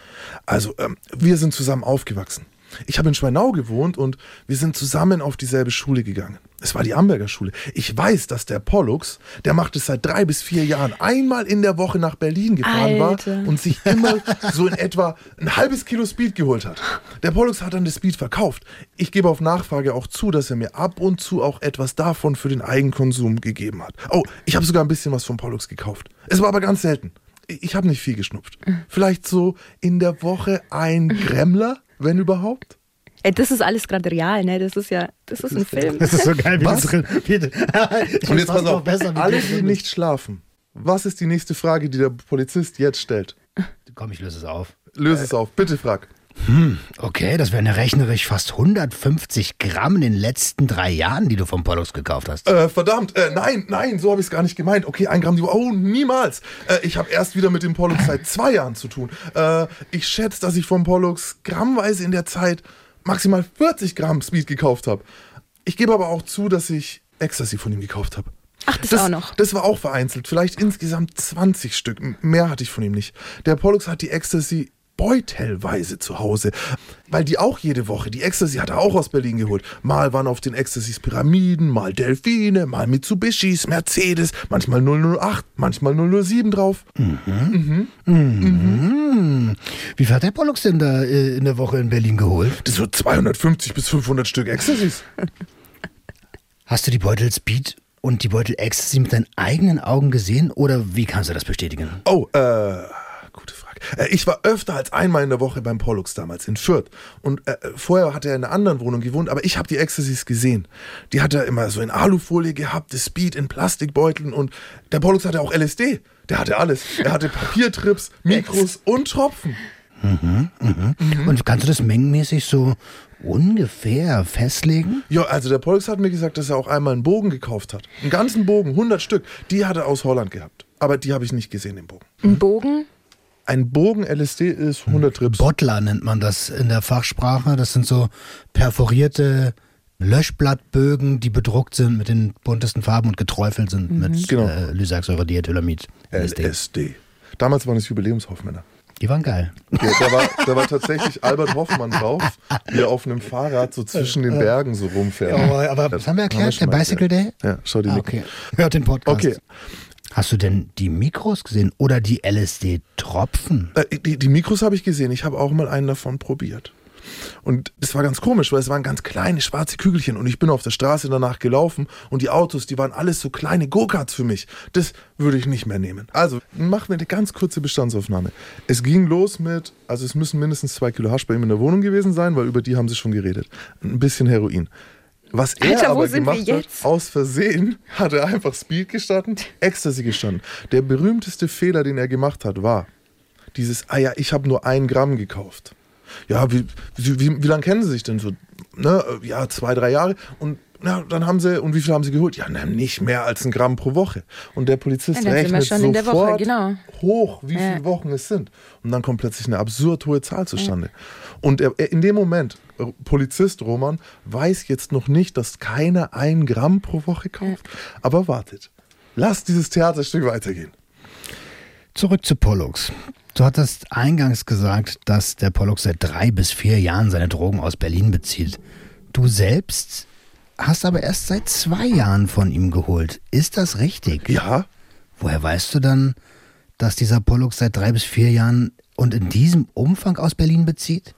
Also, ähm, wir sind zusammen aufgewachsen. Ich habe in Schweinau gewohnt und wir sind zusammen auf dieselbe Schule gegangen. Es war die Amberger Schule. Ich weiß, dass der Pollux, der macht es seit drei bis vier Jahren, einmal in der Woche nach Berlin gefahren Alter. war und sich immer so in etwa ein halbes Kilo Speed geholt hat. Der Pollux hat dann das Speed verkauft. Ich gebe auf Nachfrage auch zu, dass er mir ab und zu auch etwas davon für den Eigenkonsum gegeben hat. Oh, ich habe sogar ein bisschen was vom Pollux gekauft. Es war aber ganz selten. Ich habe nicht viel geschnupft. Vielleicht so in der Woche ein Gremmler, wenn überhaupt. Ey, das ist alles gerade real, ne? Das ist ja, das ist ein Film. Das ist so geil, wie Was? du drin. Wie, *laughs* Und jetzt pass auf, alle, die nicht schlafen. Was ist die nächste Frage, die der Polizist jetzt stellt? Komm, ich löse es auf. Löse es auf, bitte frag. Okay, das wären ja rechnerisch fast 150 Gramm in den letzten drei Jahren, die du vom Pollux gekauft hast. Äh, verdammt, äh, nein, nein, so habe ich es gar nicht gemeint. Okay, ein Gramm, die oh, niemals. Äh, ich habe erst wieder mit dem Pollux seit zwei Jahren zu tun. Äh, ich schätze, dass ich vom Pollux grammweise in der Zeit maximal 40 Gramm Speed gekauft habe. Ich gebe aber auch zu, dass ich Ecstasy von ihm gekauft habe. Ach, das, auch noch. Das war auch vereinzelt. Vielleicht insgesamt 20 Stück. Mehr hatte ich von ihm nicht. Der Pollux hat die Ecstasy beutelweise zu Hause. Weil die auch jede Woche, die Ecstasy hat er auch aus Berlin geholt. Mal waren auf den Ecstasys Pyramiden, mal Delfine, mal Mitsubishis, Mercedes, manchmal 008, manchmal 007 drauf. Hm. Wie viel hat der Pollux denn da äh, in der Woche in Berlin geholt? Das so 250 bis 500 Stück Ecstasys. *laughs* Hast du die Beutel Speed und die Beutel Ecstasy mit deinen eigenen Augen gesehen oder wie kannst du das bestätigen? Oh. Äh, ich war öfter als einmal in der Woche beim Pollux damals in Fürth. Und äh, vorher hat er in einer anderen Wohnung gewohnt, aber ich habe die Ecstasies gesehen. Die hat er immer so in Alufolie gehabt, das Speed in Plastikbeuteln und der Pollux hatte auch LSD. Der hatte alles. Er hatte Papiertrips, *laughs* Mikros und Tropfen. Und kannst du das mengenmäßig so ungefähr festlegen? Ja, also der Pollux hat mir gesagt, dass er auch einmal einen Bogen gekauft hat. Einen ganzen Bogen, 100 Stück. Die hat er aus Holland gehabt. Aber die habe ich nicht gesehen, den Bogen. Ein Bogen? Ein Bogen LSD ist 100 Trips. Bottler nennt man das in der Fachsprache. Das sind so perforierte Löschblattbögen, die bedruckt sind mit den buntesten Farben und geträufelt sind mit Genau. äh, Lysergsäure-Diethylamid. LSD. LSD. Damals waren es Jubiläumshoffmänner. Die waren geil. Ja, da, war, da war tatsächlich Albert Hoffmann drauf, wie er auf einem Fahrrad so zwischen den Bergen so rumfährt. Ja, aber Das was haben wir erklärt? schon Der mal Bicycle Day? Ja, schau dir Ah, die okay. Hört den Podcast. Okay. Hast du denn die Mikros gesehen oder die LSD-Tropfen? Äh, die, die Mikros habe ich gesehen. Ich habe auch mal einen davon probiert. Und das war ganz komisch, weil es waren ganz kleine schwarze Kügelchen und ich bin auf der Straße danach gelaufen und die Autos, die waren alles so kleine Go-Karts für mich. Das würde ich nicht mehr nehmen. Also machen wir eine ganz kurze Bestandsaufnahme. Es ging los mit, also es müssen mindestens zwei Kilo Hasch bei ihm in der Wohnung gewesen sein, weil über die haben sie schon geredet. Ein bisschen Heroin. Was er Alter, aber gemacht hat, jetzt? aus Versehen hat er einfach Speed gestanden, Ecstasy gestanden. Der berühmteste Fehler, den er gemacht hat, war dieses, ah ja, ich habe nur ein Gramm gekauft. Ja, wie, wie, wie, wie lange kennen Sie sich denn so? Ne, ja, zwei, drei Jahre. Und na, dann haben sie, und wie viel haben sie geholt? Ja, na, nicht mehr als ein Gramm pro Woche. Und der Polizist Ja, rechnet schon in der Woche, sofort genau. hoch, wie Ja. viele Wochen es sind. Und dann kommt plötzlich eine absurd hohe Zahl zustande. Und er, er, in dem Moment, Polizist Roman weiß jetzt noch nicht, dass keiner ein Gramm pro Woche kauft. Aber wartet. Lasst dieses Theaterstück weitergehen. Zurück zu Pollux. Du hattest eingangs gesagt, dass der Pollux seit drei bis vier Jahren seine Drogen aus Berlin bezieht. Du selbst hast aber erst seit zwei Jahren von ihm geholt. Ist das richtig? Ja, Woher weißt du dann, dass dieser Pollux seit drei bis vier Jahren und in diesem Umfang aus Berlin bezieht?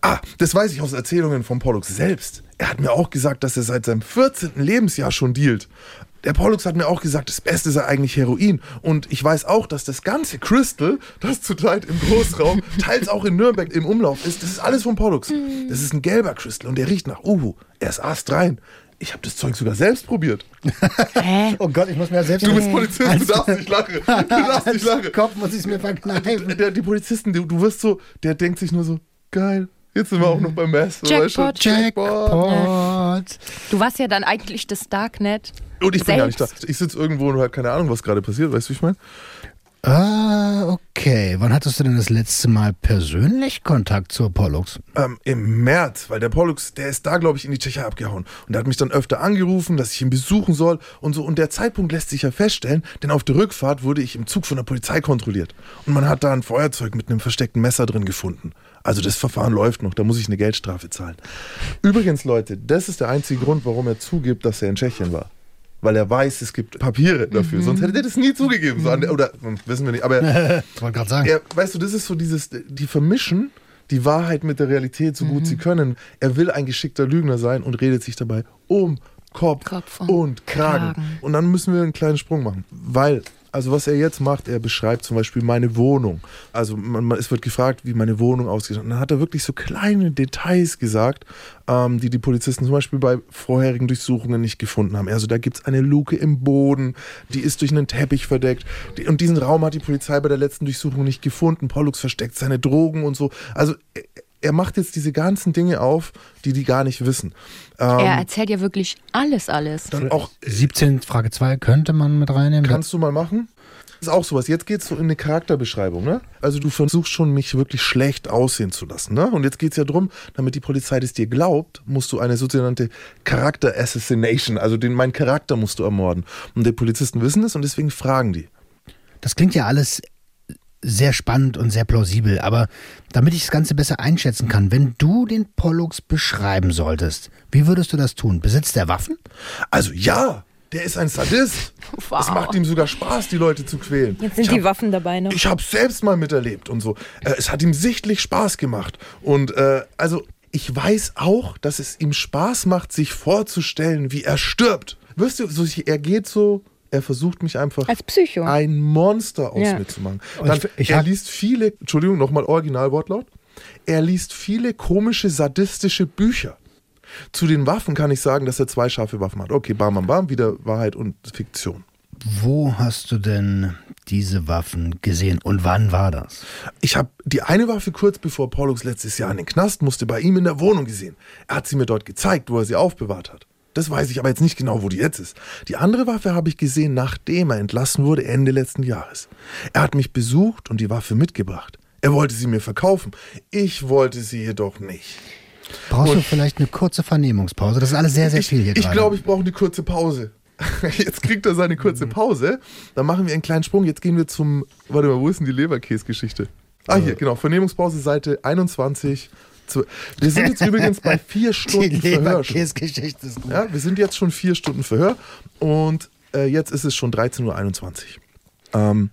Ah, das weiß ich aus Erzählungen von Pollux selbst. Er hat mir auch gesagt, dass er seit seinem 14. Lebensjahr schon dealt. Der Pollux hat mir auch gesagt, das Beste sei eigentlich Heroin. Und ich weiß auch, dass das ganze Crystal, das zurzeit im Großraum, *laughs* teils auch in Nürnberg im Umlauf ist, das ist alles von Pollux. Das ist ein gelber Crystal und der riecht nach Uhu. Er ist astrein. Ich habe das Zeug sogar selbst probiert. Hä? *laughs* Oh Gott, ich muss mir selbst... Du bist *laughs* Polizist, du darfst nicht lachen. Du darfst nicht lachen. Kopf muss ich es mir verkneifen. Der, die Polizisten, du, du wirst so, der denkt sich nur so, geil, jetzt sind wir auch noch beim Mess. Jackpot. Jackpot. Du warst ja dann eigentlich das Darknet. Und ich bin gar nicht da. Selbst. Ich sitze irgendwo und habe keine Ahnung, was gerade passiert. Weißt du, wie ich meine? Ah, okay. Wann hattest du denn das letzte Mal persönlich Kontakt zur Pollux? Ähm, Im März, weil der Pollux, der ist da, glaube ich, in die Tschechei abgehauen. Und der hat mich dann öfter angerufen, dass ich ihn besuchen soll und so. Und der Zeitpunkt lässt sich ja feststellen, denn auf der Rückfahrt wurde ich im Zug von der Polizei kontrolliert. Und man hat da ein Feuerzeug mit einem versteckten Messer drin gefunden. Also das Verfahren läuft noch, da muss ich eine Geldstrafe zahlen. Übrigens, Leute, das ist der einzige Grund, warum er zugibt, dass er in Tschechien war. Weil er weiß, es gibt Papiere dafür. Sonst hätte er das nie zugegeben. So der, oder hm, wissen wir nicht. Aber *laughs* Ich wollte gerade sagen. er, weißt du, das ist so dieses, die vermischen die Wahrheit mit der Realität so gut sie können. Er will ein geschickter Lügner sein und redet sich dabei um Kopf, Kopf und, und Kragen. Kragen. Und dann müssen wir einen kleinen Sprung machen. Weil, also was er jetzt macht, er beschreibt zum Beispiel meine Wohnung. Also man, man, es wird gefragt, wie meine Wohnung aussieht. Und dann hat er wirklich so kleine Details gesagt, ähm, die die Polizisten zum Beispiel bei vorherigen Durchsuchungen nicht gefunden haben. Also da gibt es eine Luke im Boden, die ist durch einen Teppich verdeckt. Die, und diesen Raum hat die Polizei bei der letzten Durchsuchung nicht gefunden. Pollux versteckt seine Drogen und so. Also er, macht jetzt diese ganzen Dinge auf, die die gar nicht wissen. Ähm, Er erzählt ja wirklich alles, alles. dann auch 17 Frage 2 könnte man mit reinnehmen. Kannst du mal machen? Das ist auch sowas. Jetzt geht es so in eine Charakterbeschreibung. Ne? Also du versuchst schon, mich wirklich schlecht aussehen zu lassen. Ne? Und jetzt geht es ja darum, damit die Polizei das dir glaubt, musst du eine sogenannte Charakter-Assassination, also den, meinen Charakter musst du ermorden. Und die Polizisten wissen das und deswegen fragen die. Das klingt ja alles sehr spannend und sehr plausibel, aber damit ich das Ganze besser einschätzen kann, wenn du den Pollux beschreiben solltest, wie würdest du das tun? Besitzt er Waffen? Also ja, der ist ein Sadist. Wow. *laughs* Es macht ihm sogar Spaß, die Leute zu quälen. Jetzt sind Ich die hab- Waffen dabei noch. Ich habe selbst mal miterlebt und so. Äh, es hat ihm sichtlich Spaß gemacht. Und äh, also ich weiß auch, dass es ihm Spaß macht, sich vorzustellen, wie er stirbt. Wirst du, so, er geht so, er versucht mich einfach Als Psycho. ein Monster aus Ja. mir zu machen. Dann, ich- ich er liest viele, Entschuldigung, nochmal Originalwortlaut. Er liest viele komische, sadistische Bücher. Zu den Waffen kann ich sagen, dass er zwei scharfe Waffen hat. Okay, bam, bam, bam, wieder Wahrheit und Fiktion. Wo hast du denn diese Waffen gesehen und wann war das? Ich habe die eine Waffe kurz bevor Pollux letztes Jahr in den Knast musste, bei ihm in der Wohnung gesehen. Er hat sie mir dort gezeigt, wo er sie aufbewahrt hat. Das weiß ich aber jetzt nicht genau, wo die jetzt ist. Die andere Waffe habe ich gesehen, nachdem er entlassen wurde, Ende letzten Jahres. Er hat mich besucht und die Waffe mitgebracht. Er wollte sie mir verkaufen. Ich wollte sie jedoch nicht. Brauchst du Und- vielleicht eine kurze Vernehmungspause? Das ist alles sehr, sehr ich viel hier ich gerade. glaube, ich brauche eine kurze Pause. *laughs* Jetzt kriegt er seine kurze Pause. Dann machen wir einen kleinen Sprung. Jetzt gehen wir zum. Warte mal, wo ist denn die Leberkäse-Geschichte? Ah, hier, genau. Vernehmungspause, Seite 21. Zu, wir sind jetzt übrigens bei vier die Stunden Verhör. schon. Leberkäse-Geschichte ist gut. Ja, wir sind jetzt schon vier Stunden Verhör und äh, jetzt ist es schon 13.21 Uhr. Ähm,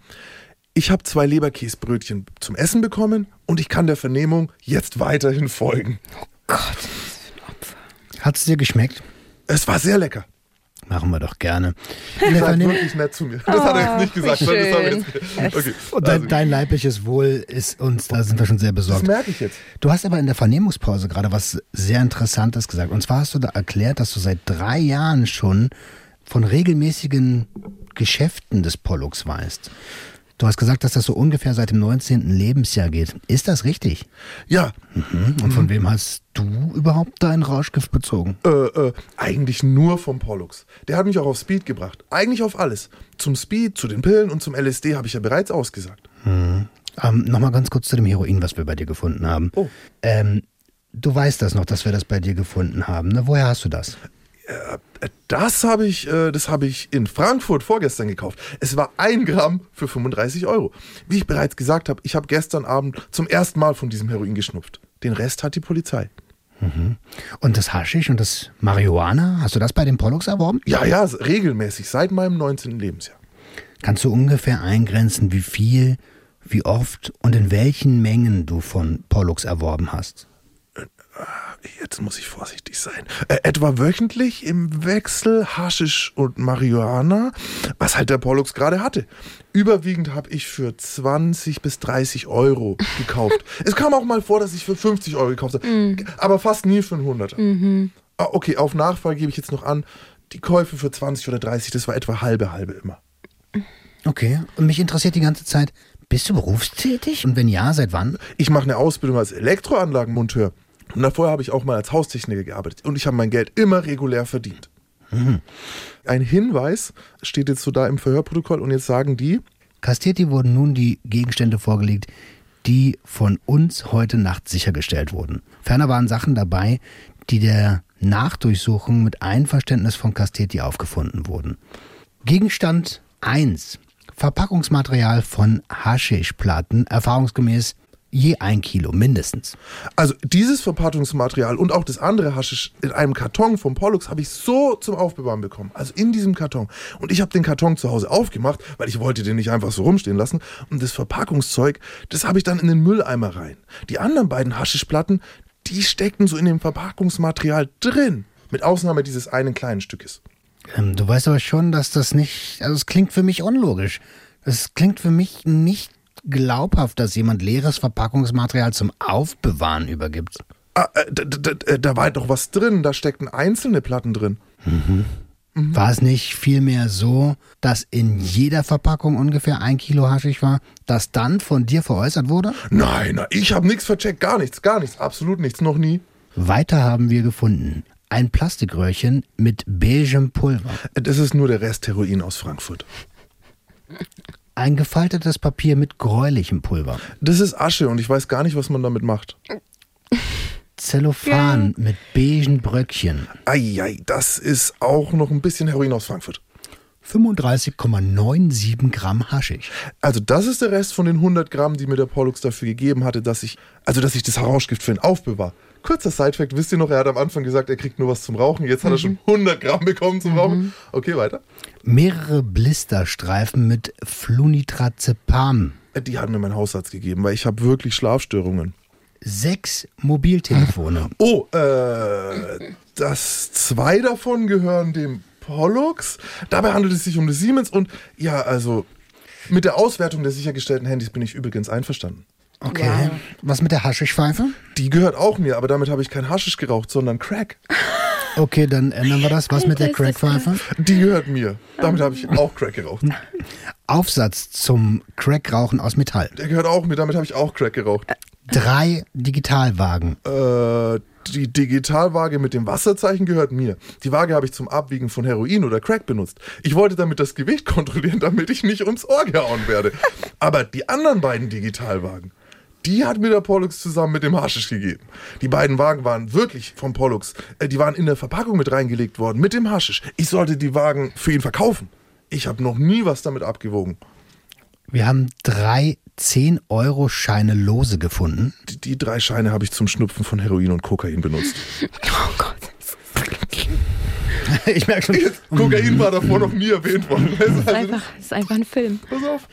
ich habe zwei Leberkäsbrötchen zum Essen bekommen und ich kann der Vernehmung jetzt weiterhin folgen. Hat es dir geschmeckt? Es war sehr lecker. Machen wir doch gerne. Ihr der seid wirklich nett zu mir. Das hat er jetzt nicht gesagt. Das schön. jetzt, okay. und dein, also, dein leibliches Wohl ist uns, da sind wir schon sehr das besorgt. merke ich jetzt. Du hast aber in der Vernehmungspause gerade was sehr Interessantes gesagt. Und zwar hast du da erklärt, dass du seit drei Jahren schon von regelmäßigen Geschäften des Pollux weißt. Du hast gesagt, dass das so ungefähr seit dem 19. Lebensjahr geht. Ist das richtig? Ja, Hm? Und von wem hast du überhaupt dein Rauschgift bezogen? äh, äh, eigentlich nur vom Pollux. Der hat mich auch auf Speed gebracht. Eigentlich auf alles. Zum Speed, zu den Pillen und zum LSD habe ich ja bereits ausgesagt. Ähm, Nochmal ganz kurz zu dem Heroin, was wir bei dir gefunden haben. Oh. Ähm, du weißt das noch, dass wir das bei dir gefunden haben. Ne? Woher hast du das? Äh, Das habe ich, äh, das habe ich in Frankfurt vorgestern gekauft. Es war ein Gramm für 35 Euro. Wie ich bereits gesagt habe, ich habe gestern Abend zum ersten Mal von diesem Heroin geschnupft. Den Rest hat die Polizei. Und das Haschisch und das Marihuana, hast du das bei den Pollux erworben? Ja, ja, regelmäßig, seit meinem 19. Lebensjahr. Kannst du ungefähr eingrenzen, wie viel, wie oft und in welchen Mengen du von Pollux erworben hast? Jetzt muss ich vorsichtig sein. Äh, etwa wöchentlich im Wechsel Haschisch und Marihuana, was halt der Pollux gerade hatte. Überwiegend habe ich für 20 bis 30 Euro gekauft. *laughs* es kam auch mal vor, dass ich für 50 Euro gekauft habe, aber fast nie für einen 100er. Ah, okay, auf Nachfrage gebe ich jetzt noch an, die Käufe für 20 oder 30, das war etwa halbe halbe immer. Okay, und mich interessiert die ganze Zeit, bist du berufstätig? Und wenn ja, seit wann? Ich mache eine Ausbildung als Elektroanlagenmonteur. Und davor habe ich auch mal als Haustechniker gearbeitet. Und ich habe mein Geld immer regulär verdient. Ein Hinweis steht jetzt so da im Verhörprotokoll und jetzt sagen die, Castetti wurden nun die Gegenstände vorgelegt, die von uns heute Nacht sichergestellt wurden. Ferner waren Sachen dabei, die der Nachdurchsuchung mit Einverständnis von Castetti aufgefunden wurden. Gegenstand 1. Verpackungsmaterial von Haschischplatten, erfahrungsgemäß je ein Kilo mindestens. Also dieses Verpackungsmaterial und auch das andere Haschisch in einem Karton vom Pollux habe ich so zum Aufbewahren bekommen. Also in diesem Karton. Und ich habe den Karton zu Hause aufgemacht, weil ich wollte den nicht einfach so rumstehen lassen. Und das Verpackungszeug, das habe ich dann in den Mülleimer rein. Die anderen beiden Haschischplatten, die steckten so in dem Verpackungsmaterial drin. Mit Ausnahme dieses einen kleinen Stückes. Ähm, du weißt aber schon, dass das nicht, also es klingt für mich unlogisch. Es klingt für mich nicht glaubhaft, dass jemand leeres Verpackungsmaterial zum Aufbewahren übergibt. Ah, äh, da, da, war doch was drin, da steckten einzelne Platten drin. War es nicht vielmehr so, dass in jeder Verpackung ungefähr ein Kilo Haschisch war, das dann von dir veräußert wurde? Nein, ich habe nichts vercheckt, gar nichts, gar nichts, absolut nichts, noch nie. Weiter haben wir gefunden ein Plastikröhrchen mit beigem Pulver, Das ist nur der Rest Heroin aus Frankfurt. *laughs* ein gefaltetes Papier mit gräulichem Pulver, Das ist Asche und ich weiß gar nicht, was man damit macht. Zellophan mit beigen Bröckchen, Eieiei, das ist auch noch ein bisschen Heroin aus Frankfurt. 35,97 Gramm Haschisch. Also das ist der Rest von den 100 Gramm, die mir der Pollux dafür gegeben hatte, dass ich, also dass ich das Rauschgift für ihn aufbewahre. Kurzer Sidefact, wisst ihr noch, er hat am Anfang gesagt, er kriegt nur was zum Rauchen. Jetzt hat er schon 100 Gramm bekommen zum Rauchen. Okay, weiter. Mehrere Blisterstreifen mit Flunitrazepam, Äh, Die hat mir mein Hausarzt gegeben, weil ich habe wirklich Schlafstörungen. sechs Mobiltelefone, *laughs* Oh, äh, das zwei davon gehören dem Pollux. Dabei handelt es sich um das Siemens und ja, also mit der Auswertung der sichergestellten Handys bin ich übrigens einverstanden. Okay. Was mit der Haschischpfeife? Die gehört auch mir, aber damit habe ich kein Haschisch geraucht, sondern Crack. *laughs* Okay, dann ändern wir das. Was mit der Crackpfeife? Die gehört mir. Damit habe ich auch Crack geraucht. *laughs* Aufsatz zum Crackrauchen aus Metall. Der gehört auch mir, damit habe ich auch Crack geraucht. Drei Digitalwagen. Äh, die Digitalwaage mit dem Wasserzeichen gehört mir. Die Waage habe ich zum Abwiegen von Heroin oder Crack benutzt. Ich wollte damit das Gewicht *laughs* kontrollieren, damit ich nicht ums Ohr gehauen werde. Aber die anderen beiden Digitalwagen, die hat mir der Pollux zusammen mit dem Haschisch gegeben. Die beiden Wagen waren wirklich vom Pollux. Äh, die waren in der Verpackung mit reingelegt worden, mit dem Haschisch. Ich sollte die Wagen für ihn verkaufen. Ich habe noch nie was damit abgewogen. Wir haben drei 10-Euro-Scheine lose gefunden. Die, die drei Scheine habe ich zum Schnupfen von Heroin und Kokain benutzt. Oh Gott. *laughs* Ich merke schon. Kokain war davor noch nie erwähnt worden. Das ist einfach, ist einfach ein Film. pass auf.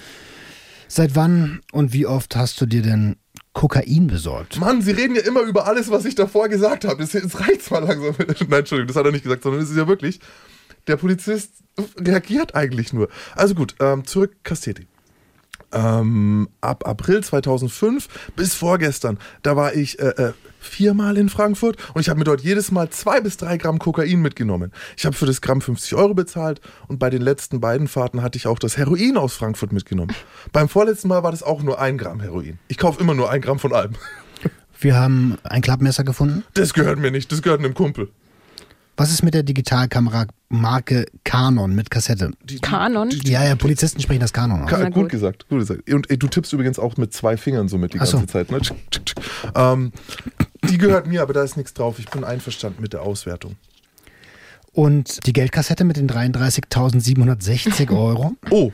Seit wann und wie oft hast du dir denn Kokain besorgt? Mann, Sie reden ja immer über alles, was ich davor gesagt habe. Jetzt, jetzt reicht's mal langsam. *laughs* Nein, Entschuldigung, das hat er nicht gesagt, sondern es ist ja wirklich, der Polizist reagiert eigentlich nur. Also gut, ähm, zurück Castetti. Ähm, ab April 2005 bis vorgestern, da war ich äh, äh, viermal in Frankfurt und ich habe mir dort jedes Mal zwei bis drei Gramm Kokain mitgenommen. Ich habe für das Gramm 50 Euro bezahlt und bei den letzten beiden Fahrten hatte ich auch das Heroin aus Frankfurt mitgenommen. Beim vorletzten Mal war das auch nur ein Gramm Heroin. Ich kaufe immer nur ein Gramm von allem. Wir haben ein Klappmesser gefunden. Das gehört mir nicht, das gehört einem Kumpel. Was ist mit der Digitalkamera Marke Canon mit Kassette? Kanon? Ja, ja, Polizisten sprechen das Canon aus. Ka gut. gut. gesagt, gut gesagt. Und ey, du tippst übrigens auch mit zwei Fingern so mit die Ach so. ganze Zeit. Ne? Ähm, die gehört mir, aber da ist nichts drauf. Ich bin einverstanden mit der Auswertung. Und die Geldkassette mit den 33.760 *laughs* Euro. Oh,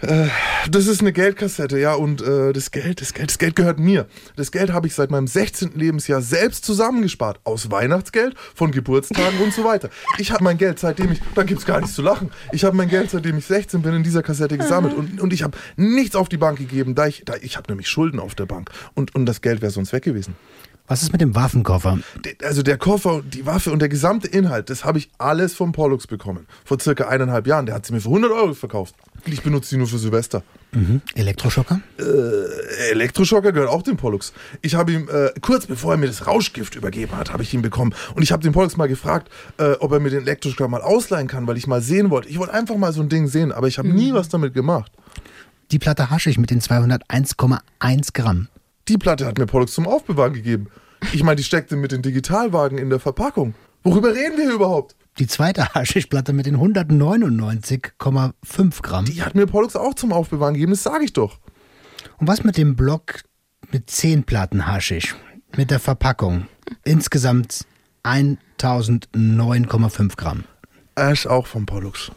Äh, das ist eine Geldkassette, ja, und äh, das Geld, das Geld, das Geld gehört mir. Das Geld habe ich seit meinem 16. Lebensjahr selbst zusammengespart. Aus Weihnachtsgeld, von Geburtstagen und so weiter. Ich habe mein Geld, seitdem ich, da gibt's gar nichts zu lachen. Ich habe mein Geld, seitdem ich 16 bin, in dieser Kassette gesammelt. Und, und ich habe nichts auf die Bank gegeben, da ich, da ich habe nämlich Schulden auf der Bank. Und, und das Geld wäre sonst weg gewesen. Was ist mit dem Waffenkoffer? Also der Koffer, die Waffe und der gesamte Inhalt, das habe ich alles vom Pollux bekommen. Vor circa eineinhalb Jahren. Der hat sie mir für 100 Euro verkauft. Ich benutze sie nur für Silvester. Elektroschocker? Elektroschocker gehört auch dem Pollux. Ich habe ihm, äh, kurz bevor er mir das Rauschgift übergeben hat, habe ich ihn bekommen. Und ich habe den Pollux mal gefragt, äh, ob er mir den Elektroschocker mal ausleihen kann, weil ich mal sehen wollte. Ich wollte einfach mal so ein Ding sehen, aber ich habe nie was damit gemacht. Die Platte Haschig mit den 201,1 Gramm. Die Platte hat mir Pollux zum Aufbewahren gegeben. Ich meine, die steckte mit den Digitalwagen in der Verpackung. Worüber reden wir überhaupt? Die zweite Haschischplatte mit den 199,5 Gramm. Die hat mir Pollux auch zum Aufbewahren gegeben, das sage ich doch. Und was mit dem Block mit 10 Platten Haschisch? Mit der Verpackung. Insgesamt 1009,5 Gramm. Ash auch vom Pollux.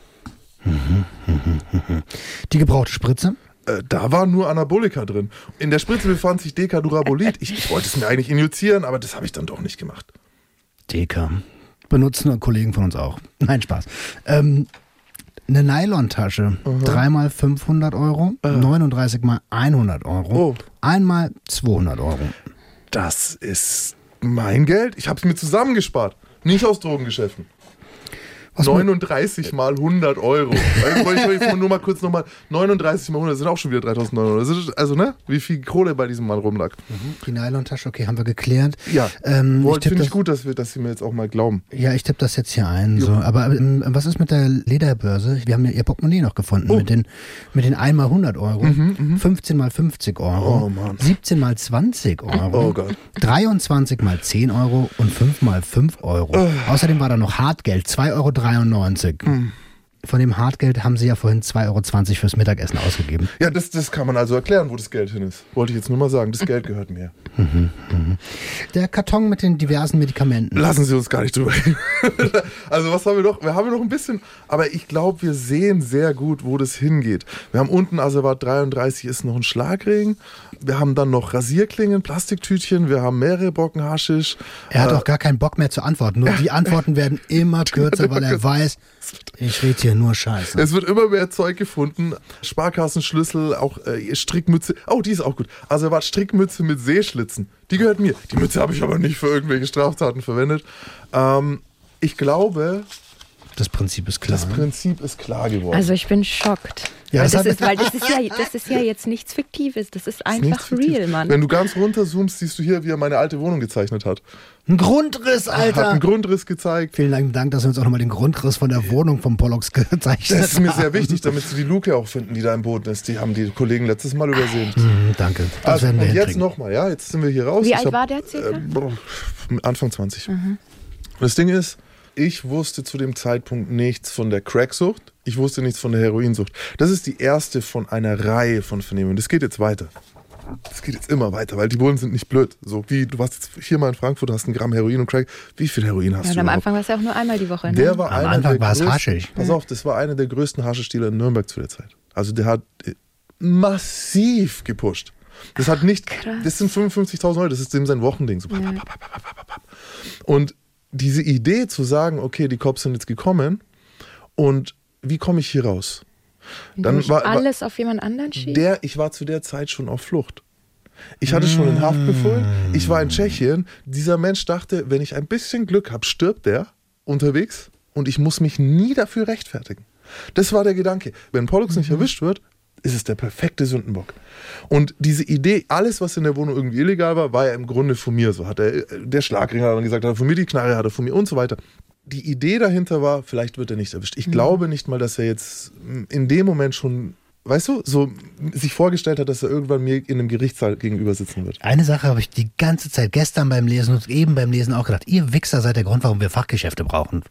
Die gebrauchte Spritze? Äh, da war nur Anabolika drin. In der Spritze befand sich Decadurabolit. Ich, ich wollte es mir eigentlich injizieren, aber das habe ich dann doch nicht gemacht. Deka. Benutzen Kollegen von uns auch. *laughs* Nein, Spaß. Ähm, eine Nylontasche. Dreimal 500 Euro, 39 mal 100 Euro, Oh. einmal 200 Euro. Das ist mein Geld. Ich habe es mir zusammengespart. Nicht aus Drogengeschäften. Was mit- 39 mal 100 Euro. Weil ich wollte nur mal kurz nochmal. 39 mal 100 sind auch schon wieder 3900 Euro. Das ist- Also, ne? Wie viel Kohle bei diesem Mann rumlag. Die Nylontasche, okay, haben wir geklärt. Ja. Ähm, ich Wollt- tippe Finde ich gut, dass, wir, dass Sie mir jetzt auch mal glauben. ja, ich tippe das jetzt hier ein. So. Aber ähm, was ist mit der Lederbörse? Wir haben ja ihr Portemonnaie noch gefunden. Oh. Mit den, mit den 1 mal 100 Euro, 15 mal 50 Euro, Oh, Mann. 17 mal 20 Euro, Oh Gott. 23 mal 10 Euro und 5 mal 5 Euro. Oh. Außerdem war da noch Hartgeld, 2,93 Euro. Hm. Von dem Hartgeld haben sie ja vorhin 2,20 Euro fürs Mittagessen ausgegeben. Ja, das, das kann man also erklären, wo das Geld hin ist. Wollte ich jetzt nur mal sagen. Das Geld gehört mir. *laughs* Der Karton mit den diversen Medikamenten. Lassen Sie uns gar nicht drüber reden. *laughs* also was haben wir noch? Wir haben noch ein bisschen, aber ich glaube, wir sehen sehr gut, wo das hingeht. Wir haben unten Asservat 33 ist noch ein Schlagring. Wir haben dann noch Rasierklingen, Plastiktütchen. Wir haben mehrere Brocken Haschisch. Er hat Äh, auch gar keinen Bock mehr zu antworten. Nur *laughs* die Antworten werden immer kürzer, weil er weiß, ich rede hier nur Scheiße. Es wird immer mehr Zeug gefunden. Sparkassenschlüssel, auch äh, Strickmütze. Oh, die ist auch gut. Asservat Strickmütze mit Seeschlitzen. Die gehört mir. Die Mütze habe ich aber nicht für irgendwelche Straftaten verwendet. Ähm, ich glaube, Das Prinzip ist klar. das Prinzip ist klar geworden. Also ich bin schockt. Ja, weil, das das hat- ist, weil das ist ja, *laughs* das ist ja jetzt nichts Fiktives, das ist Ist einfach fiktiv. real, Mann. Wenn du ganz runterzoomst, siehst du hier, wie er meine alte Wohnung gezeichnet hat. Ein Grundriss, Hat Alter. einen Grundriss gezeigt. Vielen lieben Dank, dass du uns auch nochmal den Grundriss von der Wohnung vom Pollux gezeichnet Das ist mir haben. sehr wichtig, damit sie die Luke auch finden, die da im Boden ist. Die haben die Kollegen letztes Mal übersehen. Mhm, danke. Das Also, werden wir und jetzt nochmal, ja, jetzt sind wir hier raus. Wie Ich alt hab, war der circa? Äh, Anfang 20. Das Ding ist, ich wusste zu dem Zeitpunkt nichts von der Cracksucht. Ich wusste nichts von der Heroinsucht. Das ist die erste von einer Reihe von Vernehmungen. Das geht jetzt weiter. Das geht jetzt immer weiter, weil die Bullen sind nicht blöd. So wie du warst jetzt hier mal in Frankfurt, hast ein Gramm Heroin und Crack. Wie viel Heroin hast Ja, du und am überhaupt? Anfang war es ja auch nur einmal die Woche. Ne? Der war Am einer Anfang der war es größten, haschig. Pass auf, das war einer der größten Haschestieler in Nürnberg zu der Zeit. Also der hat äh, massiv gepusht. Das hat nicht, Krass. das sind 55.000 Euro, das ist dem sein Wochending. So. Und diese Idee zu sagen, okay, die Cops sind jetzt gekommen und wie komme ich hier raus? Dann Dann war- war- alles auf jemand anderen schießen. Der, ich war zu der Zeit schon auf Flucht. Ich hatte schon einen Haftbefehl. Ich war in Tschechien. Dieser Mensch dachte, wenn ich ein bisschen Glück habe, stirbt der unterwegs und ich muss mich nie dafür rechtfertigen. Das war der Gedanke. Wenn Pollux nicht erwischt wird, ist es der perfekte Sündenbock. Und diese Idee, alles, was in der Wohnung irgendwie illegal war, war ja im Grunde von mir. So hat er, der Schlagring hat dann gesagt, hat er von mir die Knarre, hat er von mir und so weiter. Die Idee dahinter war, vielleicht wird er nicht erwischt. Ich glaube nicht mal, dass er jetzt in dem Moment schon, weißt du, so sich vorgestellt hat, dass er irgendwann mir in einem Gerichtssaal gegenüber sitzen wird. Eine Sache habe ich die ganze Zeit gestern beim Lesen und eben beim Lesen auch gedacht. Ihr Wichser seid der Grund, warum wir Fachgeschäfte brauchen.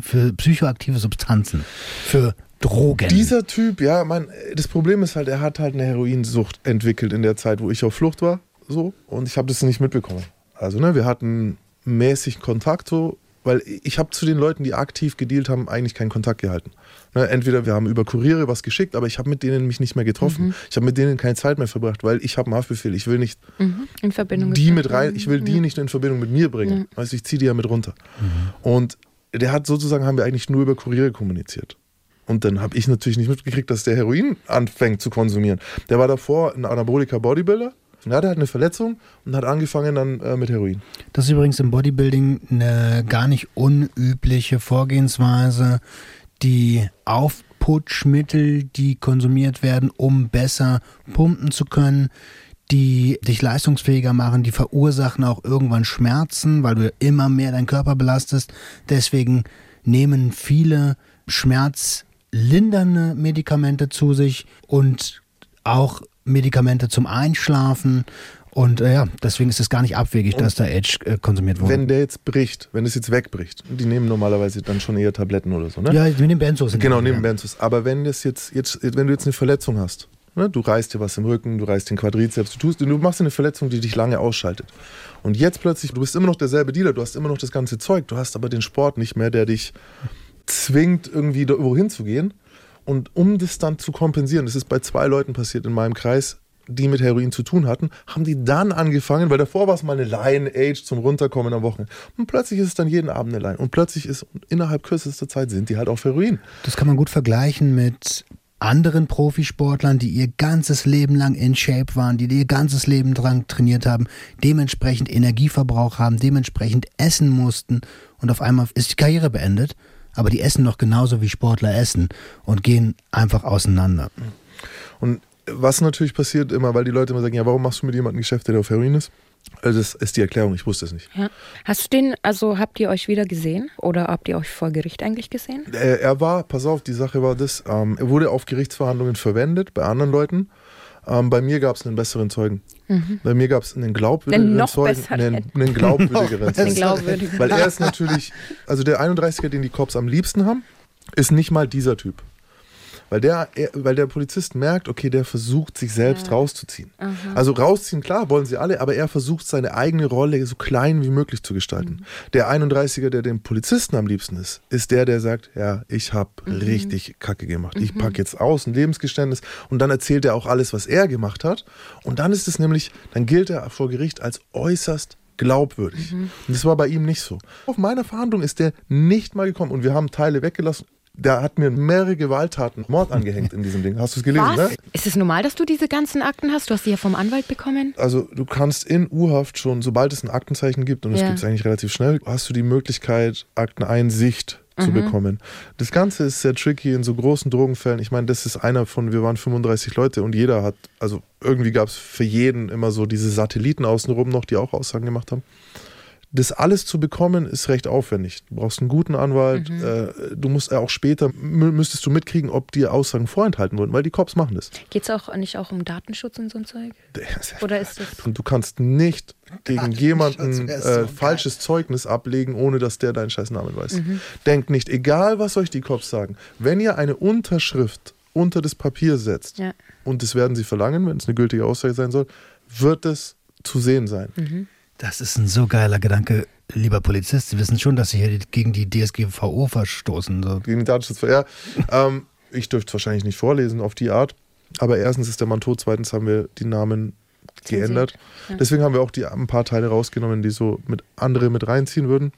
Für psychoaktive Substanzen. Für Drogen. Dieser Typ, ja, man, das Problem ist halt, er hat halt eine Heroinsucht entwickelt in der Zeit, wo ich auf Flucht war, so, und ich habe das nicht mitbekommen. Also, ne, wir hatten mäßig Kontakt so weil ich habe zu den Leuten, die aktiv gedealt haben, eigentlich keinen Kontakt gehalten. Ne, entweder wir haben über Kuriere was geschickt, aber ich habe mit denen mich nicht mehr getroffen. Ich habe mit denen keine Zeit mehr verbracht, weil ich habe einen Haftbefehl. Ich will nicht Mhm. In Verbindung die mit rein, ich will die nicht in Verbindung mit mir bringen. Also ich ziehe die ja mit runter. Und der hat sozusagen, haben wir eigentlich nur über Kuriere kommuniziert. Und dann habe ich natürlich nicht mitgekriegt, dass der Heroin anfängt zu konsumieren. Der war davor ein Anabolika Bodybuilder. Und er hatte halt eine Verletzung und hat angefangen dann äh, mit Heroin. Das ist übrigens im Bodybuilding eine gar nicht unübliche Vorgehensweise, die Aufputschmittel, die konsumiert werden, um besser pumpen zu können, die dich leistungsfähiger machen, die verursachen auch irgendwann Schmerzen, weil du immer mehr deinen Körper belastest. Deswegen nehmen viele schmerzlindernde Medikamente zu sich und auch Medikamente zum Einschlafen. Und äh, ja, deswegen ist es gar nicht abwegig, dass da Edge äh, konsumiert wurde. Wenn der jetzt bricht, wenn es jetzt wegbricht, die nehmen normalerweise dann schon eher Tabletten oder so, ne? ja, mit den Benzos. Genau, neben ja. Benzos. Aber wenn das jetzt, jetzt, wenn du jetzt eine Verletzung hast, ne, du reißt dir was im Rücken, du reißt den Quadrizeps, du tust, du machst eine Verletzung, die dich lange ausschaltet. Und jetzt plötzlich, du bist immer noch derselbe Dealer, du hast immer noch das ganze Zeug, du hast aber den Sport nicht mehr, der dich zwingt, irgendwie da wohin zu gehen. Und um das dann zu kompensieren, das ist bei zwei Leuten passiert in meinem Kreis, die mit Heroin zu tun hatten, haben die dann angefangen, weil davor war es mal eine Line-Age zum Runterkommen am Wochenende. Und plötzlich ist es dann jeden Abend eine Line. Und plötzlich ist, innerhalb kürzester Zeit sind die halt auf Heroin. Das kann man gut vergleichen mit anderen Profisportlern, die ihr ganzes Leben lang in Shape waren, die ihr ganzes Leben dran trainiert haben, dementsprechend Energieverbrauch haben, dementsprechend essen mussten und auf einmal ist die Karriere beendet. Aber die essen noch genauso wie Sportler essen und gehen einfach auseinander. Und was natürlich passiert immer, weil die Leute immer sagen, ja, warum machst du mit jemandem Geschäfte, der auf Heroin ist? Also das ist die Erklärung, ich wusste es nicht. Ja. Hast du den, also habt ihr euch wieder gesehen oder habt ihr euch vor Gericht eigentlich gesehen? Er, er war, pass auf, die Sache war das, ähm, er wurde auf Gerichtsverhandlungen verwendet bei anderen Leuten. Ähm, bei mir gab es einen besseren Zeugen. Bei mir gab es einen glaubwürdigeren Einen noch Zeugen, einen, einen *laughs* glaubwürdigeren Zeugen. glaubwürdigen. Weil er ist natürlich, also der 31er, den die Cops am liebsten haben, ist nicht mal dieser Typ. Weil der, er, weil der Polizist merkt, okay, der versucht, sich selbst rauszuziehen. Also rausziehen, klar, wollen sie alle, aber er versucht, seine eigene Rolle so klein wie möglich zu gestalten. Der 31er, der dem Polizisten am liebsten ist, ist der, der sagt, ja, ich habe richtig Kacke gemacht. Ich packe jetzt aus, ein Lebensgeständnis. Und dann erzählt er auch alles, was er gemacht hat. Und dann ist es nämlich, dann gilt er vor Gericht als äußerst glaubwürdig. Und das war bei ihm nicht so. Auf meiner Verhandlung ist der nicht mal gekommen und wir haben Teile weggelassen. Der hat mir mehrere Gewalttaten, Mord angehängt in diesem Ding. Hast du es gelesen, Was? ne? Ist es normal, dass du diese ganzen Akten hast? Du hast sie ja vom Anwalt bekommen? Also du kannst in U-Haft schon, sobald es ein Aktenzeichen gibt, und das Ja. gibt es eigentlich relativ schnell, hast du die Möglichkeit, Akteneinsicht zu bekommen. Das Ganze ist sehr tricky in so großen Drogenfällen. Ich meine, das ist einer von, wir waren 35 Leute und jeder hat, also irgendwie gab es für jeden immer so diese Satelliten außenrum noch, die auch Aussagen gemacht haben. Das alles zu bekommen ist recht aufwendig. Du brauchst einen guten Anwalt. Äh, du musst auch später, mü- müsstest du mitkriegen, ob dir Aussagen vorenthalten wurden, weil die Cops machen das. Geht es auch nicht auch um Datenschutz und so ein Zeug? Oder ist das. Und du kannst nicht gegen jemanden so äh, falsches Zeugnis ablegen, ohne dass der deinen scheiß Namen weiß. Mhm. Denkt nicht, egal was euch die Cops sagen, wenn ihr eine Unterschrift unter das Papier setzt, Ja. und das werden sie verlangen, wenn es eine gültige Aussage sein soll, wird es zu sehen sein. Mhm. Das ist ein so geiler Gedanke, lieber Polizist. Sie wissen schon, dass Sie hier gegen die DSGVO verstoßen. So. Gegen den Datenschutz. Ja, ähm, ich dürfte es wahrscheinlich nicht vorlesen auf die Art. Aber erstens ist der Mann tot, zweitens haben wir die Namen geändert. Ja. Deswegen haben wir auch die, ein paar Teile rausgenommen, die so mit andere mit reinziehen würden.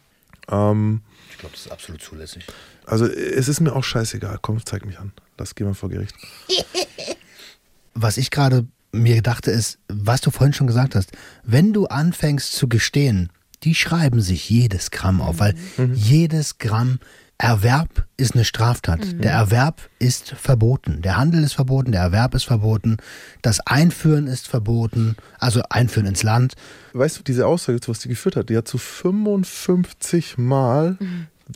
Ähm, Ich glaube, das ist absolut zulässig. also es ist mir auch scheißegal. Komm, zeig mich an. Lass gehen wir vor Gericht. Was ich gerade mir dachte, ist, was du vorhin schon gesagt hast, wenn du anfängst zu gestehen, die schreiben sich jedes Gramm auf, weil jedes Gramm Erwerb ist eine Straftat. Der Erwerb ist verboten. Der Handel ist verboten, der Erwerb ist verboten, das Einführen ist verboten, also Einführen ins Land. Weißt du, diese Aussage, zu was die geführt hat, die hat zu 55 Mal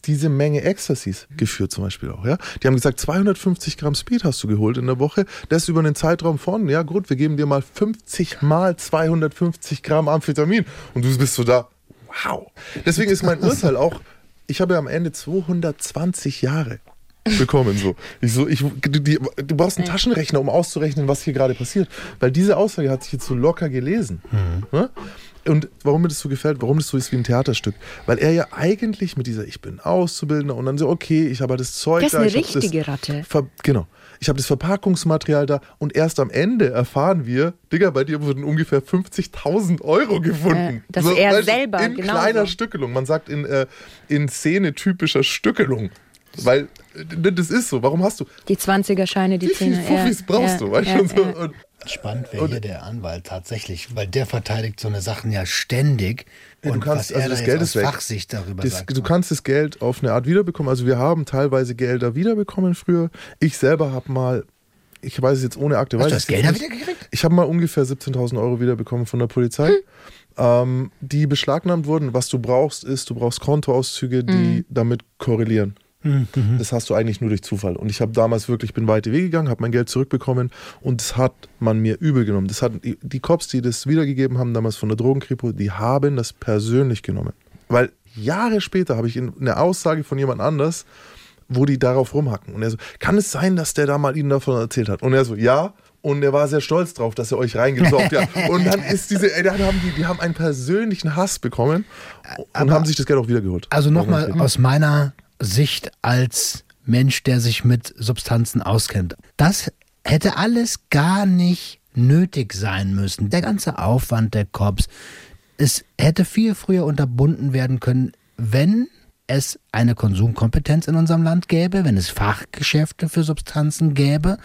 diese Menge Ecstasies geführt zum Beispiel auch. Ja? Die haben gesagt, 250 Gramm Speed hast du geholt in der Woche. Das über einen Zeitraum von, ja gut, wir geben dir mal 50 mal 250 Gramm Amphetamin. Und du bist so da, wow. Deswegen ist mein Urteil auch, ich habe ja am Ende 220 Jahre bekommen. So. Ich so, ich, du, die, du brauchst einen Taschenrechner, um auszurechnen, was hier gerade passiert. Weil diese Aussage hat sich jetzt so locker gelesen. Ne? Und warum mir das so gefällt, warum das so ist wie ein Theaterstück. Weil er ja eigentlich mit dieser, ich bin Auszubildender und dann so, okay, ich habe das Zeug Das ist da. eine ich hab richtige das Ratte. Ver genau. Ich habe das Verpackungsmaterial da und erst am Ende erfahren wir, Digga, bei dir wurden ungefähr 50.000 Euro gefunden. Äh, dass er weißt du, selber In genauso. kleiner Stückelung. Man sagt in, äh, in Szene typischer Stückelung. Weil äh, das ist so. Warum hast du? Die 20er-Scheine, die Wie viele 10er. Fuffis brauchst du? Weißt du? und so. Und Spannend wäre hier der Anwalt tatsächlich, weil der verteidigt so eine Sachen ja ständig. Ja, du und kannst- was also da das jetzt Geld ist weg. Fachsicht darüber Das, sagt. du kannst das Geld auf eine Art wiederbekommen. Also wir haben teilweise Gelder wiederbekommen früher. Ich selber habe mal, ich weiß es jetzt ohne Akte, Hast du ich das Geld nicht. wieder gekriegt? Ich habe mal ungefähr 17.000 Euro wiederbekommen von der Polizei, Hm. ähm, die beschlagnahmt wurden. Was du brauchst, ist, du brauchst Kontoauszüge, die damit korrelieren. Mhm. Das hast du eigentlich nur durch Zufall. Und ich habe damals wirklich, bin weite Wege gegangen, habe mein Geld zurückbekommen und das hat man mir übel genommen. Das hat, die Cops, die das wiedergegeben haben, damals von der Drogenkripo, die haben das persönlich genommen. Weil Jahre später habe ich in- eine Aussage von jemand anders, wo die darauf rumhacken. Und er so, kann es sein, dass der da mal ihnen davon erzählt hat? Und er so, ja. Und er war sehr stolz drauf, dass er euch reingesaugt *laughs* hat. Und dann ist diese, ey, dann haben die, die haben einen persönlichen Hass bekommen und haben sich das Geld auch wiedergeholt. Also nochmal aus meiner Sicht als Mensch, der sich mit Substanzen auskennt. Das hätte alles gar nicht nötig sein müssen. Der ganze Aufwand der Cops. Es hätte viel früher unterbunden werden können, wenn es eine Konsumkompetenz in unserem Land gäbe, wenn es Fachgeschäfte für Substanzen gäbe,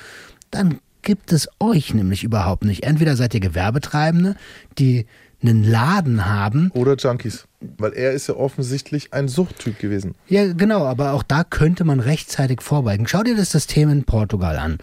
dann gibt es euch nämlich überhaupt nicht. Entweder seid ihr Gewerbetreibende, die einen Laden haben, Oder Junkies. Weil er ist ja offensichtlich ein Suchttyp gewesen. Ja, genau, aber auch da könnte man rechtzeitig vorbeugen. Schau dir das System in Portugal an.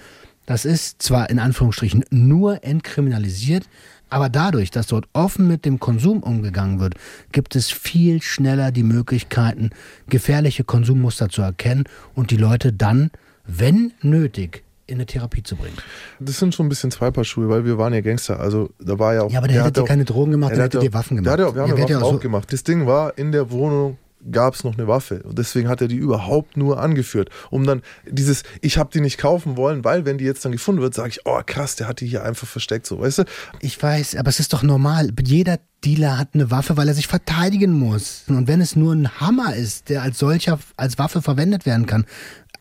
Das ist zwar in Anführungsstrichen nur entkriminalisiert, aber dadurch, dass dort offen mit dem Konsum umgegangen wird, gibt es viel schneller die Möglichkeiten, gefährliche Konsummuster zu erkennen und die Leute dann, wenn nötig, in eine Therapie zu bringen. Das sind schon ein bisschen zwei Paar Schuhe, weil wir waren ja Gangster. Also da war ja auch. Ja, aber der hätte hat auch- keine Drogen gemacht, der hat hätte dir Waffen Der hat gemacht. wir haben ja Waffen auch so- gemacht. Das Ding war, in der Wohnung gab es noch eine Waffe. Und deswegen hat er die überhaupt nur angeführt. Um dann dieses, ich habe die nicht kaufen wollen, weil wenn die jetzt dann gefunden wird, sage ich, oh krass, der hat die hier einfach versteckt, so, weißt du? Ich weiß, aber es ist doch normal. Jeder Dealer hat eine Waffe, weil er sich verteidigen muss. Und wenn es nur ein Hammer ist, der als solcher als Waffe verwendet werden kann,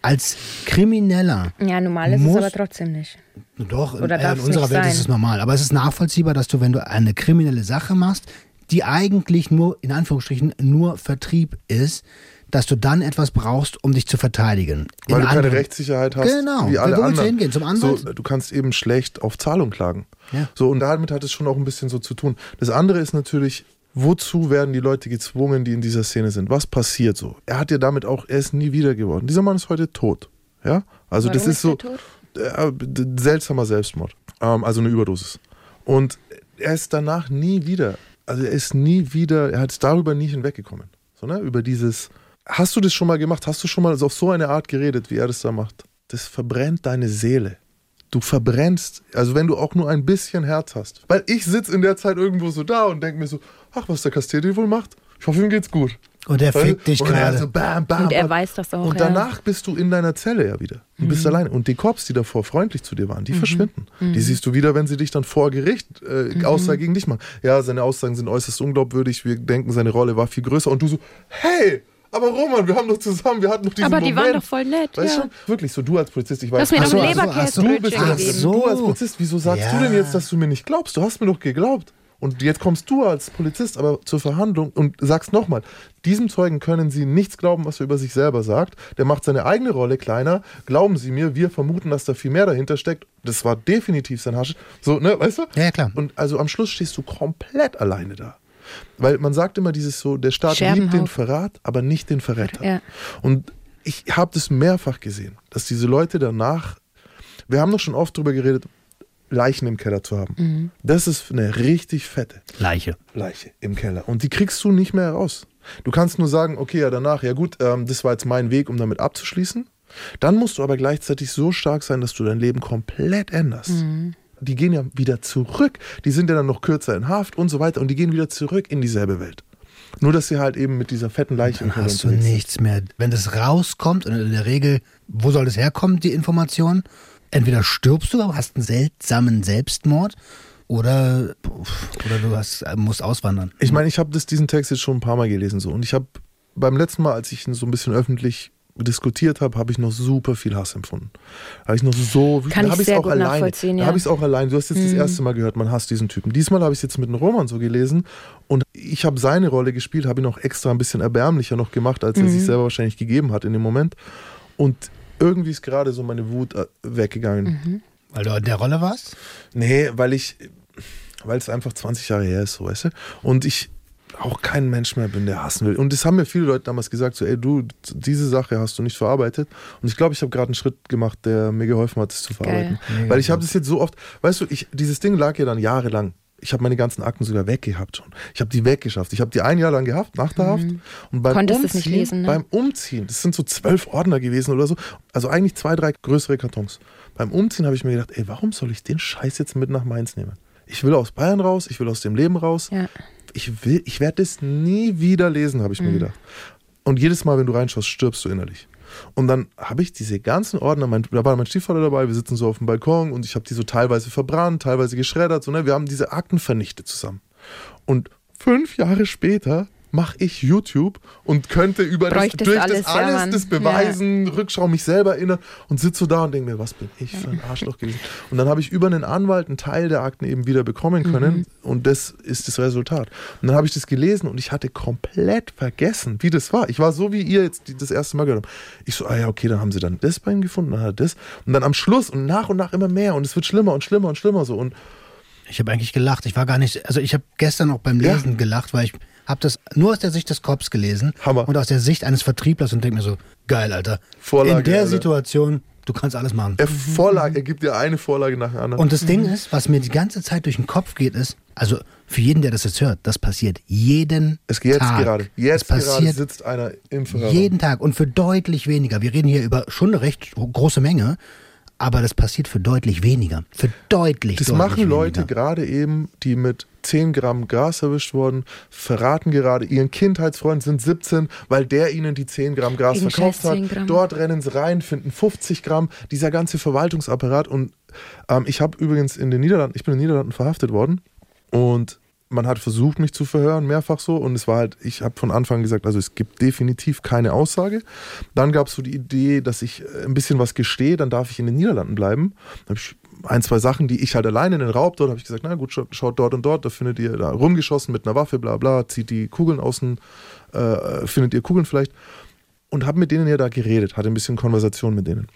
als Krimineller. Ja, normal ist Muss- es aber trotzdem nicht. Doch, Oder in, darf's in unserer Welt sein? ist es normal. Aber es ist nachvollziehbar, dass du, wenn du eine kriminelle Sache machst, die eigentlich nur, in Anführungsstrichen, nur Vertrieb ist, dass du dann etwas brauchst, um dich zu verteidigen. Weil In du keine Rechtssicherheit hast, Genau. wie alle Wo willst du anderen. hingehen? Zum Anwalt? So, du kannst eben schlecht auf Zahlung klagen. Ja. So, und damit hat es schon auch ein bisschen so zu tun. Das andere ist natürlich, wozu werden die Leute gezwungen, die in dieser Szene sind? Was passiert so? Er hat ja damit auch, er ist nie wieder geworden. Dieser Mann ist heute tot. Ja? Also Warum das ist ist so äh, d- seltsamer Selbstmord. Ähm, also eine Überdosis. Und er ist danach nie wieder, also er ist nie wieder, er hat darüber nie hinweggekommen. So, ne? Über dieses, hast du das schon mal gemacht? Hast du schon mal auf so eine Art geredet, wie er das da macht? Das verbrennt deine Seele. Du verbrennst, also wenn du auch nur ein bisschen Herz hast. Weil ich sitze in der Zeit irgendwo so da und denke mir so, ach, was der Castelli wohl macht? Ich hoffe, ihm geht's gut. Und er fickt dich und er gerade. so bam, bam, Und er bam. weiß das auch, Und ja. danach bist du in deiner Zelle ja wieder. Du Mhm. bist alleine. Und die Cops, die davor freundlich zu dir waren, die verschwinden. Die siehst du wieder, wenn sie dich dann vor Gericht äh, Mhm. Aussage gegen dich machen. Ja, seine Aussagen sind äußerst unglaubwürdig. Wir denken, seine Rolle war viel größer. Und du so, hey, aber Roman, wir haben doch zusammen, wir hatten doch diesen Aber die Moment. waren doch voll nett, Weißt ja. du? Wirklich so, du als Polizist, ich weiß. Du hast mir so. Leberkäsebrötchen Du bist Ach gegeben. so. Du als Polizist, wieso sagst Ja. du denn jetzt, dass du mir nicht glaubst? Du hast mir doch geglaubt. Und jetzt kommst du als Polizist aber zur Verhandlung und sagst nochmal, diesem Zeugen können Sie nichts glauben, was er über sich selber sagt. Der macht seine eigene Rolle kleiner. Glauben Sie mir, wir vermuten, dass da viel mehr dahinter steckt. Das war definitiv sein Hasch. So, ne, weißt du? Ja, ja, klar. Und also am Schluss stehst du komplett alleine da. Weil man sagt immer dieses so, der Staat liebt den. Verrat, aber nicht den Verräter. Ja. Und ich habe das mehrfach gesehen, dass diese Leute danach, wir haben doch schon oft drüber geredet, Leichen im Keller zu haben. Mhm. Das ist eine richtig fette Leiche. Leiche im Keller. Und die kriegst du nicht mehr raus. Du kannst nur sagen, okay, ja, danach, ja gut, ähm, das war jetzt mein Weg, um damit abzuschließen. Dann musst du aber gleichzeitig so stark sein, dass du dein Leben komplett änderst. Mhm. Die gehen ja wieder zurück. Die sind ja dann noch kürzer in Haft und so weiter und die gehen wieder zurück in dieselbe Welt. Nur, dass sie halt eben mit dieser fetten Leiche Dann hast du nichts mehr. Wenn das rauskommt, und in der Regel, wo soll das herkommen, die Information? Entweder stirbst du, aber hast einen seltsamen Selbstmord, Oder, oder du hast, musst auswandern. Ich meine, ich habe diesen Text jetzt schon ein paar Mal gelesen so und ich habe beim letzten Mal, als ich ihn so ein bisschen öffentlich diskutiert habe, habe ich noch super viel Hass empfunden. Habe ich noch so, Kann da habe ich ich es sehr auch gut alleine. nachvollziehen, Da ja. habe ich es auch allein. Du hast jetzt das Mhm. erste Mal gehört, man hasst diesen Typen. Diesmal habe ich es jetzt mit einem Roman so gelesen und ich habe seine Rolle gespielt, habe ihn auch extra ein bisschen erbärmlicher noch gemacht, als er Mhm. sich selber wahrscheinlich gegeben hat in dem Moment. Und irgendwie ist gerade so meine Wut äh, weggegangen. Mhm. Weil du in der Rolle warst? Nee, weil ich, weil es einfach 20 Jahre her ist, so, weißt du? Und ich auch kein Mensch mehr bin, der hassen will. Und das haben mir viele Leute damals gesagt, so, ey, du, diese Sache hast du nicht verarbeitet. Und ich glaube, ich habe gerade einen Schritt gemacht, der mir geholfen hat, das zu verarbeiten. Mega Weil ich habe das jetzt so oft, weißt du, ich, dieses Ding lag ja dann jahrelang. Ich habe meine ganzen Akten sogar weggehabt schon. Ich habe die weggeschafft. Ich habe die ein Jahr lang gehabt, nach der Haft. Und beim Konntest Umziehen, es nicht lesen, ne? beim Umziehen, das sind so zwölf Ordner gewesen oder so. Also eigentlich zwei, drei größere Kartons. Beim Umziehen habe ich mir gedacht, ey, warum soll ich den Scheiß jetzt mit nach Mainz nehmen? Ich will aus Bayern raus, ich will aus dem Leben raus. Ja. Ich will, ich werde das nie wieder lesen, habe ich Mhm. mir gedacht. Und jedes Mal, wenn du reinschaust, stirbst du innerlich. Und dann habe ich diese ganzen Ordner, mein, da war mein Stiefvater dabei, wir sitzen so auf dem Balkon und ich habe die so teilweise verbrannt, teilweise geschreddert. So, ne? Wir haben diese Akten vernichtet zusammen. Und fünf Jahre später mache ich YouTube und könnte über das, durch alles, das ja, alles Mann. das beweisen, Rückschau mich selber erinnern und sitze so da und denke mir, was bin ich für ein Arschloch gewesen. Und dann habe ich über einen Anwalt einen Teil der Akten eben wieder bekommen können Mhm. und das ist das Resultat. Und dann habe ich das gelesen und ich hatte komplett vergessen, wie das war. Ich war so wie ihr jetzt das erste Mal gehört habt. Ich so, ah ja, okay, dann haben sie dann das bei ihm gefunden, dann hat er das. Und dann am Schluss und nach und nach immer mehr und es wird schlimmer und schlimmer und schlimmer so. Und Ich habe eigentlich gelacht. Ich war gar nicht, also ich habe gestern auch beim Ja. Lesen gelacht, weil ich habe das nur aus der Sicht des Cops gelesen Hammer. und aus der Sicht eines Vertrieblers und denke mir so, geil, Alter. Vorlage, In der Alter. Situation, du kannst alles machen. er, Vorlage, er gibt dir eine Vorlage nach der anderen. Und das Ding ist, was mir die ganze Zeit durch den Kopf geht, ist, also für jeden, der das jetzt hört, das passiert jeden es geht jetzt Tag. gerade. Jetzt es gerade sitzt einer im Ferrari. jeden Tag und für deutlich weniger. Wir reden hier über schon eine recht große Menge, aber das passiert für deutlich weniger. Für deutlich, Das deutlich machen Leute weniger. gerade eben, die mit 10 Gramm Gras erwischt wurden, verraten gerade ihren Kindheitsfreund, sind 17, weil der ihnen die 10 Gramm Gras Wegen verkauft hat. 10 Gramm. Dort rennen sie rein, finden 50 Gramm, dieser ganze Verwaltungsapparat. Und ähm, ich habe übrigens in den Niederlanden, ich bin in den Niederlanden verhaftet worden und man hat versucht, mich zu verhören, mehrfach so. Und es war halt, ich habe von Anfang gesagt, also es gibt definitiv keine Aussage. Dann gab es so die Idee, dass ich äh, ein bisschen was gestehe, dann darf ich in den Niederlanden bleiben. Dann habe ich ein, zwei Sachen, die ich halt alleine in den Raub dort, habe ich gesagt, na gut, schaut, dort und dort, da findet ihr da rumgeschossen mit einer Waffe, bla bla, zieht die Kugeln außen, äh, findet ihr Kugeln vielleicht. Und habe mit denen ja da geredet, hatte ein bisschen Konversation mit denen.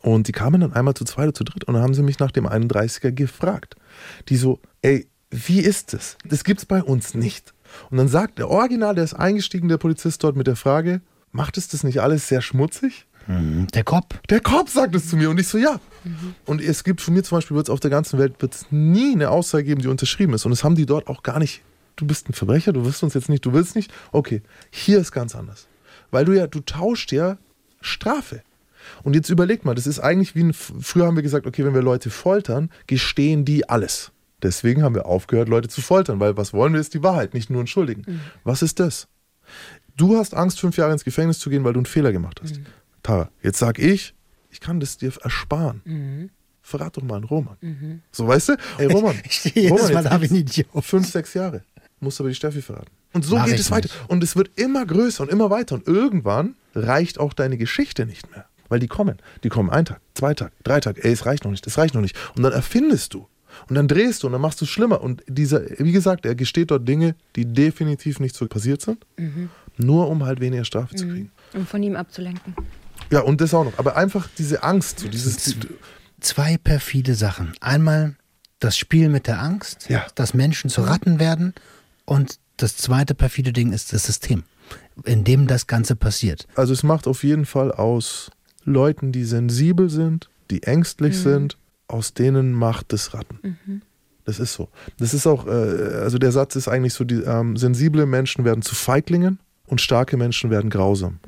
Und die kamen dann einmal zu zweit oder zu dritt und dann haben sie mich nach dem 31er gefragt. Die so, ey, wie ist das? Das gibt's bei uns nicht. Und dann sagt der Original, der ist eingestiegen, der Polizist dort mit der Frage, macht es das nicht alles sehr schmutzig? Mhm. Der Cop. Der Korb sagt es zu mir und ich so, ja. Und es gibt von mir zum Beispiel, wird's auf der ganzen Welt wird's nie eine Aussage geben, die unterschrieben ist. Und das haben die dort auch gar nicht. Du bist ein Verbrecher, du wirst uns jetzt nicht, du willst nicht. Okay, hier ist ganz anders. Weil du ja, du tauscht ja Strafe. Und jetzt überleg mal, das ist eigentlich wie ein, früher haben wir gesagt, okay, wenn wir Leute foltern, gestehen die alles. Deswegen haben wir aufgehört, Leute zu foltern, weil was wollen wir, ist die Wahrheit, nicht nur einen Schuldigen. Was ist das? Du hast Angst, fünf Jahre ins Gefängnis zu gehen, weil du einen Fehler gemacht hast. Tara, jetzt sag ich, ich kann das dir ersparen. Verrat doch mal einen Roman. So, weißt du? Ey, Roman. *laughs* Ich stehe jedes Mal da wie ein Idiot. Fünf, sechs Jahre. Musst aber die Steffi verraten. Und so Mach geht ich es weiter. nicht. Und es wird immer größer und immer weiter. Und irgendwann reicht auch deine Geschichte nicht mehr. Weil die kommen. Die kommen einen Tag, zwei Tag, drei Tag. Ey, es reicht noch nicht, das reicht noch nicht. Und dann erfindest du. Und dann drehst du und dann machst du es schlimmer. Und dieser, wie gesagt, er gesteht dort Dinge, die definitiv nicht so passiert sind. Nur um halt weniger Strafe zu kriegen. Um von ihm abzulenken. Ja, und das auch noch. Aber einfach diese Angst, so dieses. Zwei perfide Sachen. Einmal das Spiel mit der Angst, Ja. dass Menschen zu Ratten werden. Und das zweite perfide Ding ist das System, in dem das Ganze passiert. Also es macht auf jeden Fall aus Leuten, die sensibel sind, die ängstlich sind, aus denen macht es Ratten. Das ist so. Das ist auch, äh, also der Satz ist eigentlich so, die, ähm, sensible Menschen werden zu Feiglingen und starke Menschen werden grausam.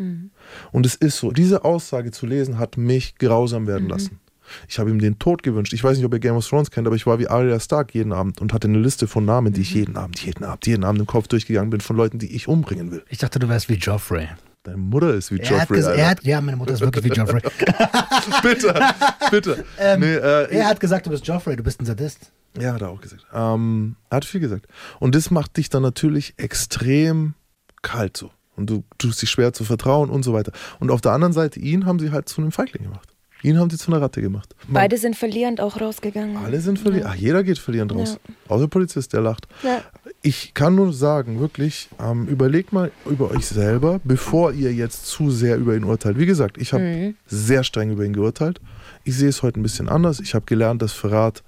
Und es ist so. Diese Aussage zu lesen hat mich grausam werden lassen. Ich habe ihm den Tod gewünscht. Ich weiß nicht, ob ihr Game of Thrones kennt, aber ich war wie Arya Stark jeden Abend und hatte eine Liste von Namen, die ich jeden Abend, jeden Abend, jeden Abend im Kopf durchgegangen bin von Leuten, die ich umbringen will. Ich dachte, du wärst wie Joffrey. Deine Mutter ist wie Er ges- Alter. er hat, ja, meine Mutter ist wirklich wie Joffrey. *laughs* bitte, bitte. *laughs* Ähm, nee, äh, er hat gesagt, du bist Joffrey, du bist ein Sadist. Ja, hat er auch gesagt. Ähm, er hat viel gesagt. Und das macht dich dann natürlich extrem kalt so. Und du tust dich schwer zu vertrauen und so weiter. Und auf der anderen Seite, ihn haben sie halt zu einem Feigling gemacht. Ihn haben sie zu einer Ratte gemacht. Beide sind verlierend auch rausgegangen. Alle sind verlierend. Ach, jeder geht verlierend raus. Außer der Polizist, der lacht. Ja. Ich kann nur sagen, wirklich, ähm, überlegt mal über euch selber, bevor ihr jetzt zu sehr über ihn urteilt. Wie gesagt, ich habe Mhm. sehr streng über ihn geurteilt. Ich sehe es heute ein bisschen anders. Ich habe gelernt, dass Verrat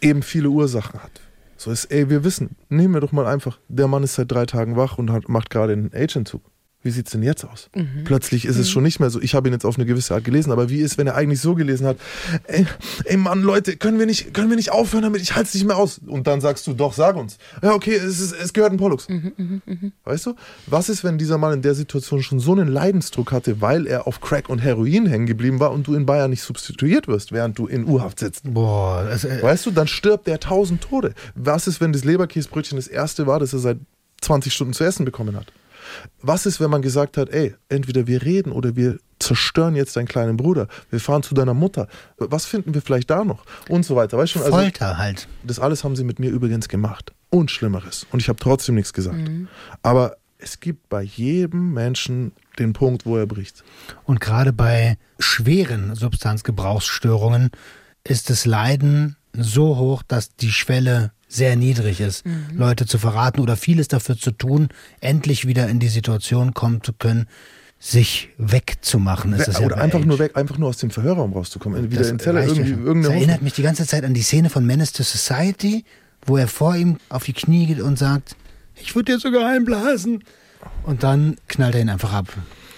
eben viele Ursachen hat. So ist, ey, wir wissen, nehmen wir doch mal einfach, der Mann ist seit drei Tagen wach und hat, macht gerade einen Age-Entzug. Wie sieht's denn jetzt aus? Mhm. Plötzlich ist es schon nicht mehr so. Ich habe ihn jetzt auf eine gewisse Art gelesen, aber wie ist, wenn er eigentlich so gelesen hat? Ey, ey Mann, Leute, können wir nicht, können wir nicht aufhören damit? Ich halte es nicht mehr aus. Und dann sagst du, doch, sag uns. Ja, okay, es, ist, es gehört ein Pollux. Weißt du? Was ist, wenn dieser Mann in der Situation schon so einen Leidensdruck hatte, weil er auf Crack und Heroin hängen geblieben war und du in Bayern nicht substituiert wirst, während du in U-Haft sitzt? Boah, das, äh, Weißt du, dann stirbt der tausend Tode. Was ist, wenn das Leberkäsebrötchen das erste war, das er seit 20 Stunden zu essen bekommen hat? Was ist, wenn man gesagt hat, ey, entweder wir reden oder wir zerstören jetzt deinen kleinen Bruder, wir fahren zu deiner Mutter, was finden wir vielleicht da noch? Und so weiter. Weißt du schon, also Folter halt. das alles haben sie mit mir übrigens gemacht. Und Schlimmeres. Und ich habe trotzdem nichts gesagt. Aber es gibt bei jedem Menschen den Punkt, wo er bricht. Und gerade bei schweren Substanzgebrauchsstörungen ist das Leiden so hoch, dass die Schwelle sehr niedrig ist, Leute zu verraten oder vieles dafür zu tun, endlich wieder in die Situation kommen zu können, sich wegzumachen. Ist das ja oder bei einfach Age. nur weg, einfach nur aus dem Verhörraum rauszukommen. Wieder Das in Zelle, ja irgendwie, irgendeine Das erinnert mich die ganze Zeit an die Szene von Menace to Society, wo er vor ihm auf die Knie geht und sagt, ich würde dir sogar einblasen. Und dann knallt er ihn einfach ab,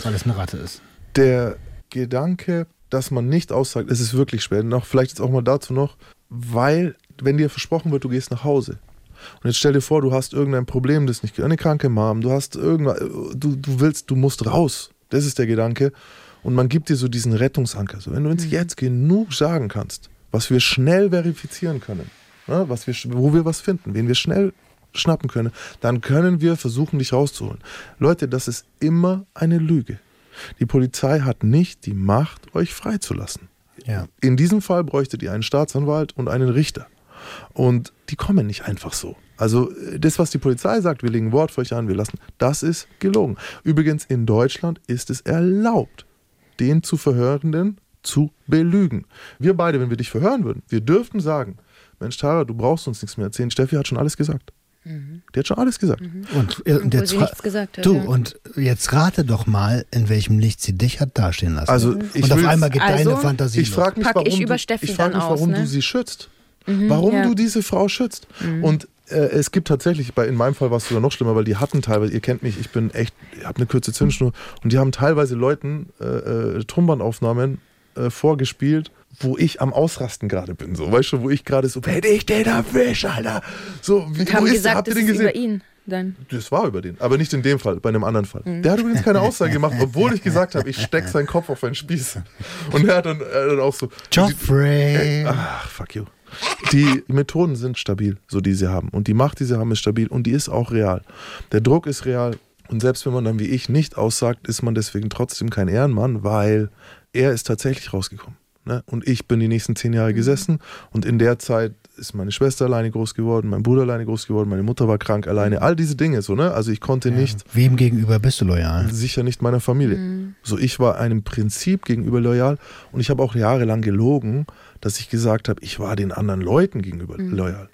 weil es eine Ratte ist. der Gedanke, dass man nicht aussagt, es ist wirklich schwer. Noch, vielleicht jetzt auch mal dazu noch, weil, wenn dir versprochen wird, du gehst nach Hause. Und jetzt stell dir vor, du hast irgendein Problem, das nicht eine kranke Mom, du hast irgendwas, du, du willst, du musst raus. Das ist der Gedanke. Und man gibt dir so diesen Rettungsanker. So, wenn du uns jetzt genug sagen kannst, was wir schnell verifizieren können, ne, was wir, wo wir was finden, wen wir schnell schnappen können, dann können wir versuchen, dich rauszuholen. Leute, das ist immer eine Lüge. Die Polizei hat nicht die Macht, euch freizulassen. Ja. In diesem Fall bräuchtet ihr einen Staatsanwalt und einen Richter. Und die kommen nicht einfach so. Also äh, das, was die Polizei sagt, wir legen Wort für euch an, wir lassen, das ist gelogen. Übrigens, in Deutschland ist es erlaubt, den zu Verhörenden zu belügen. Wir beide, wenn wir dich verhören würden, wir dürften sagen, Mensch, Tara, du brauchst uns nichts mehr erzählen. Steffi hat schon alles gesagt. Die hat schon alles gesagt. Und, äh, und jetzt gesagt hat, Du, ja. und jetzt rate doch mal, in welchem Licht sie dich hat dastehen lassen. Also, ich und auf einmal geht Also, deine Fantasie Ich frage mich, warum, ich über du, Steffi ich frag mich, aus, warum ne? du sie schützt. Warum ja. du diese Frau schützt. Und äh, es gibt tatsächlich, bei, in meinem Fall war es sogar noch schlimmer, weil die hatten teilweise, ihr kennt mich, ich bin echt, ich habe eine kurze Zündschnur und die haben teilweise Leuten äh, äh, Tonbandaufnahmen äh, vorgespielt, wo ich am Ausrasten gerade bin. So, weißt du, wo ich gerade so, wenn ich den erwisch, Alter. So, wie, Und wo haben ist gesagt, Habt ihr das den gesehen? über ihn dann. Das war über den, aber nicht in dem Fall, bei einem anderen Fall. Der hat übrigens keine Aussage *laughs* gemacht, obwohl ich gesagt habe, ich steck seinen Kopf auf einen Spieß. Und er hat dann, er hat dann auch so. Joffrey. Ach, fuck you. Die Methoden sind stabil, so die sie haben. Und die Macht, die sie haben, ist stabil und die ist auch real. Der Druck ist real. Und selbst wenn man dann wie ich nicht aussagt, ist man deswegen trotzdem kein Ehrenmann, weil er ist tatsächlich rausgekommen. Ne? Und ich bin die nächsten zehn Jahre gesessen und in der Zeit ist meine Schwester alleine groß geworden, mein Bruder alleine groß geworden, meine Mutter war krank alleine, all diese Dinge so, ne? Also ich konnte nicht Wem gegenüber bist du loyal? sicher nicht meiner Familie. So, ich war einem Prinzip gegenüber loyal und ich habe auch jahrelang gelogen, dass ich gesagt habe, ich war den anderen Leuten gegenüber loyal.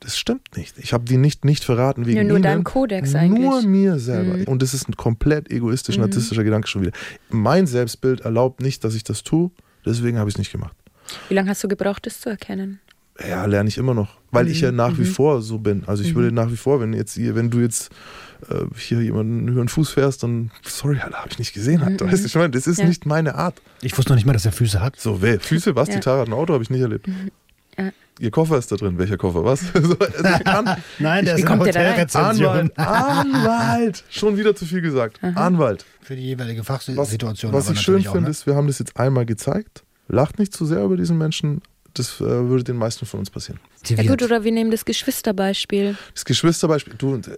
Das stimmt nicht. Ich habe die nicht, nicht verraten wegen Ja, nur ihnen, deinem Kodex Nur eigentlich. mir selber. Und das ist ein komplett egoistisch, narzisstischer Gedanke schon wieder. Mein Selbstbild erlaubt nicht, dass ich das tue, deswegen habe ich es nicht gemacht. Wie lange hast du gebraucht, das zu erkennen? Ja, lerne ich immer noch, weil ich ja nach wie vor so bin. Also ich würde nach wie vor, wenn jetzt wenn du jetzt äh, hier jemanden über den Fuß fährst, dann sorry, Alter, habe ich nicht gesehen. Alter. Weißt du, ich meine, das ist Ja. nicht meine Art. Ich wusste noch nicht mal, dass er Füße hat. So, wer, Füße, was? Ja. Die Tara hat ein Auto, habe ich nicht erlebt. Ja. Ihr Koffer ist da drin. Welcher Koffer? Was? *laughs* so, also kann, *laughs* Nein, der ist kommt in der da rein? Hotelrezension. Anwalt, Anwalt. Schon wieder zu viel gesagt. Anwalt. Für die jeweilige Was, Fachsituation. was aber ich schön finde, ne? ist, wir haben das jetzt einmal gezeigt. Lacht nicht zu sehr über diesen Menschen. Das äh, würde den meisten von uns passieren. Ja gut, oder wir nehmen das Geschwisterbeispiel. Das Geschwisterbeispiel, du, und, äh,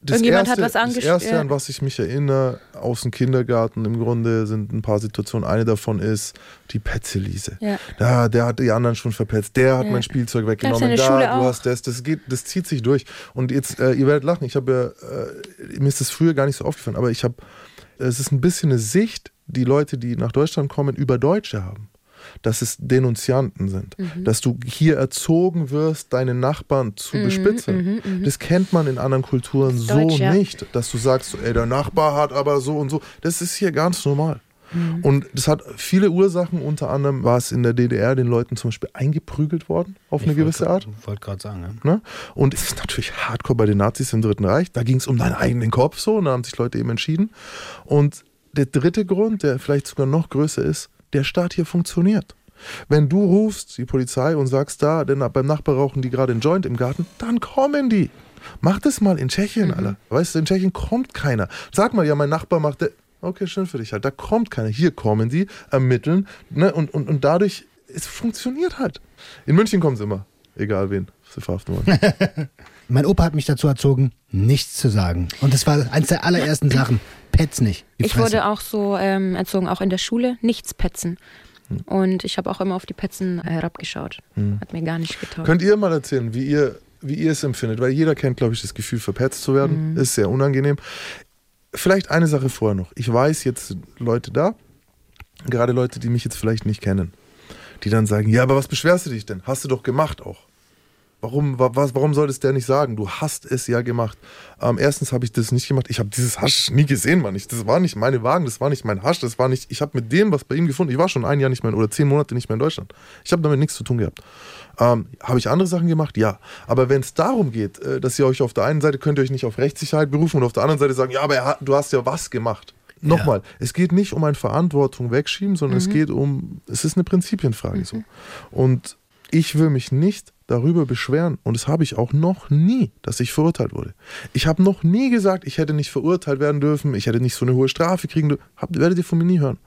das Irgendjemand erste, hat was Das erste, an was ich mich erinnere, aus dem Kindergarten im Grunde sind ein paar Situationen. Eine davon ist die Petzelise. Ja. Da, der hat die anderen schon verpetzt. Der hat Ja. mein Spielzeug weggenommen. Da, Schule du auch. hast das. Das geht, das zieht sich durch. Und jetzt, äh, ihr werdet lachen. Ich habe ja, äh, mir ist das früher gar nicht so aufgefallen, aber ich habe, es ist ein bisschen eine Sicht, die Leute, die nach Deutschland kommen, über Deutsche haben. Dass es Denunzianten sind. Mhm. Dass du hier erzogen wirst, deine Nachbarn zu bespitzeln. Das kennt man in anderen Kulturen mhm, ist so deutsch, ja. nicht. Dass du sagst, ey, der Nachbar hat aber so und so. Das ist hier ganz normal. Mhm. Und das hat viele Ursachen. Unter anderem war es in der DDR den Leuten zum Beispiel eingeprügelt worden, auf eine gewisse Art. Ich wollte gerade sagen. Ja. Ne? Und es ist natürlich hardcore bei den Nazis im Dritten Reich. Da ging es um deinen eigenen Kopf so und da haben sich Leute eben entschieden. Und der dritte Grund, der vielleicht sogar noch größer ist, der Staat hier funktioniert. Wenn du rufst die Polizei und sagst da, denn beim Nachbar rauchen die gerade einen Joint im Garten, dann kommen die. Mach das mal in Tschechien, Alter. Weißt du, in Tschechien kommt keiner. Sag mal, ja, mein Nachbar macht der. Okay, schön für dich halt. Da kommt keiner. Hier kommen die, ermitteln, ne? Und, und, und dadurch, es funktioniert halt. In München kommen sie immer. Egal wen sie verhaften wollen. *laughs* Mein Opa hat mich dazu erzogen, nichts zu sagen. Und das war eins der allerersten Sachen. Petz nicht. Die Ich Fresse. wurde auch so ähm, erzogen, auch in der Schule, nichts petzen. Hm. Und ich habe auch immer auf die Petzen herabgeschaut. Hat mir gar nicht getan. Könnt ihr mal erzählen, wie ihr, wie ihr es empfindet? Weil jeder kennt, glaube ich, das Gefühl, verpetzt zu werden. Ist sehr unangenehm. Vielleicht eine Sache vorher noch. Ich weiß, jetzt Leute da, gerade Leute, die mich jetzt vielleicht nicht kennen, die dann sagen, ja, aber was beschwerst du dich denn? Hast du doch gemacht auch. Warum, wa- was, warum soll das der nicht sagen? Du hast es ja gemacht. Ähm, erstens habe ich das nicht gemacht. Ich habe dieses Hasch nie gesehen, Mann. Ich, das war nicht meine Wagen, das war nicht mein Hasch, das war nicht. Ich habe mit dem was bei ihm gefunden. Ich war schon ein Jahr nicht mehr oder zehn Monate nicht mehr in Deutschland. Ich habe damit nichts zu tun gehabt. Ähm, habe ich andere Sachen gemacht? Ja. Aber wenn es darum geht, äh, dass ihr euch auf der einen Seite könnt ihr euch nicht auf Rechtssicherheit berufen und auf der anderen Seite sagen, ja, aber er hat, du hast ja was gemacht. Nochmal, es geht nicht um ein Verantwortung wegschieben, sondern es geht um, es ist eine Prinzipienfrage so. Und ich will mich nicht darüber beschweren und das habe ich auch noch nie, dass ich verurteilt wurde. Ich habe noch nie gesagt, ich hätte nicht verurteilt werden dürfen, ich hätte nicht so eine hohe Strafe kriegen dürfen. Werdet ihr von mir nie hören.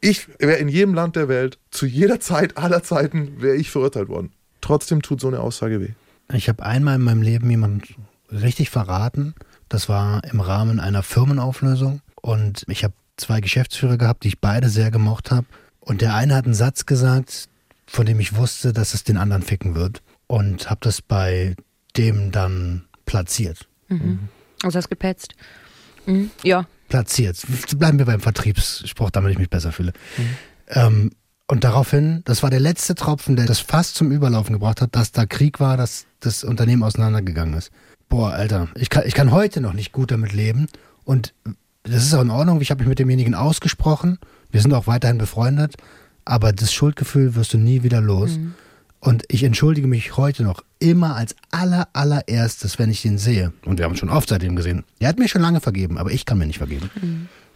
Ich wäre in jedem Land der Welt, zu jeder Zeit, aller Zeiten, wäre ich verurteilt worden. Trotzdem tut so eine Aussage weh. Ich habe einmal in meinem Leben jemanden richtig verraten. Das war im Rahmen einer Firmenauflösung. Und ich habe zwei Geschäftsführer gehabt, die ich beide sehr gemocht habe. Und der eine hat einen Satz gesagt, von dem ich wusste, dass es den anderen ficken wird. Und habe das bei dem dann platziert. Also hast gepetzt. Mhm. Ja. Platziert. Bleiben wir beim Vertriebsspruch, damit ich mich besser fühle. Ähm, und daraufhin, das war der letzte Tropfen, der das fast zum Überlaufen gebracht hat, dass da Krieg war, dass das Unternehmen auseinandergegangen ist. Boah, Alter, ich kann, ich kann heute noch nicht gut damit leben. Und das ist auch in Ordnung. Ich habe mich mit demjenigen ausgesprochen. Wir sind auch weiterhin befreundet. Aber das Schuldgefühl wirst du nie wieder los. Und ich entschuldige mich heute noch immer als aller, allererstes, wenn ich den sehe. Und wir haben uns schon oft seitdem gesehen. Er hat mir schon lange vergeben, aber ich kann mir nicht vergeben.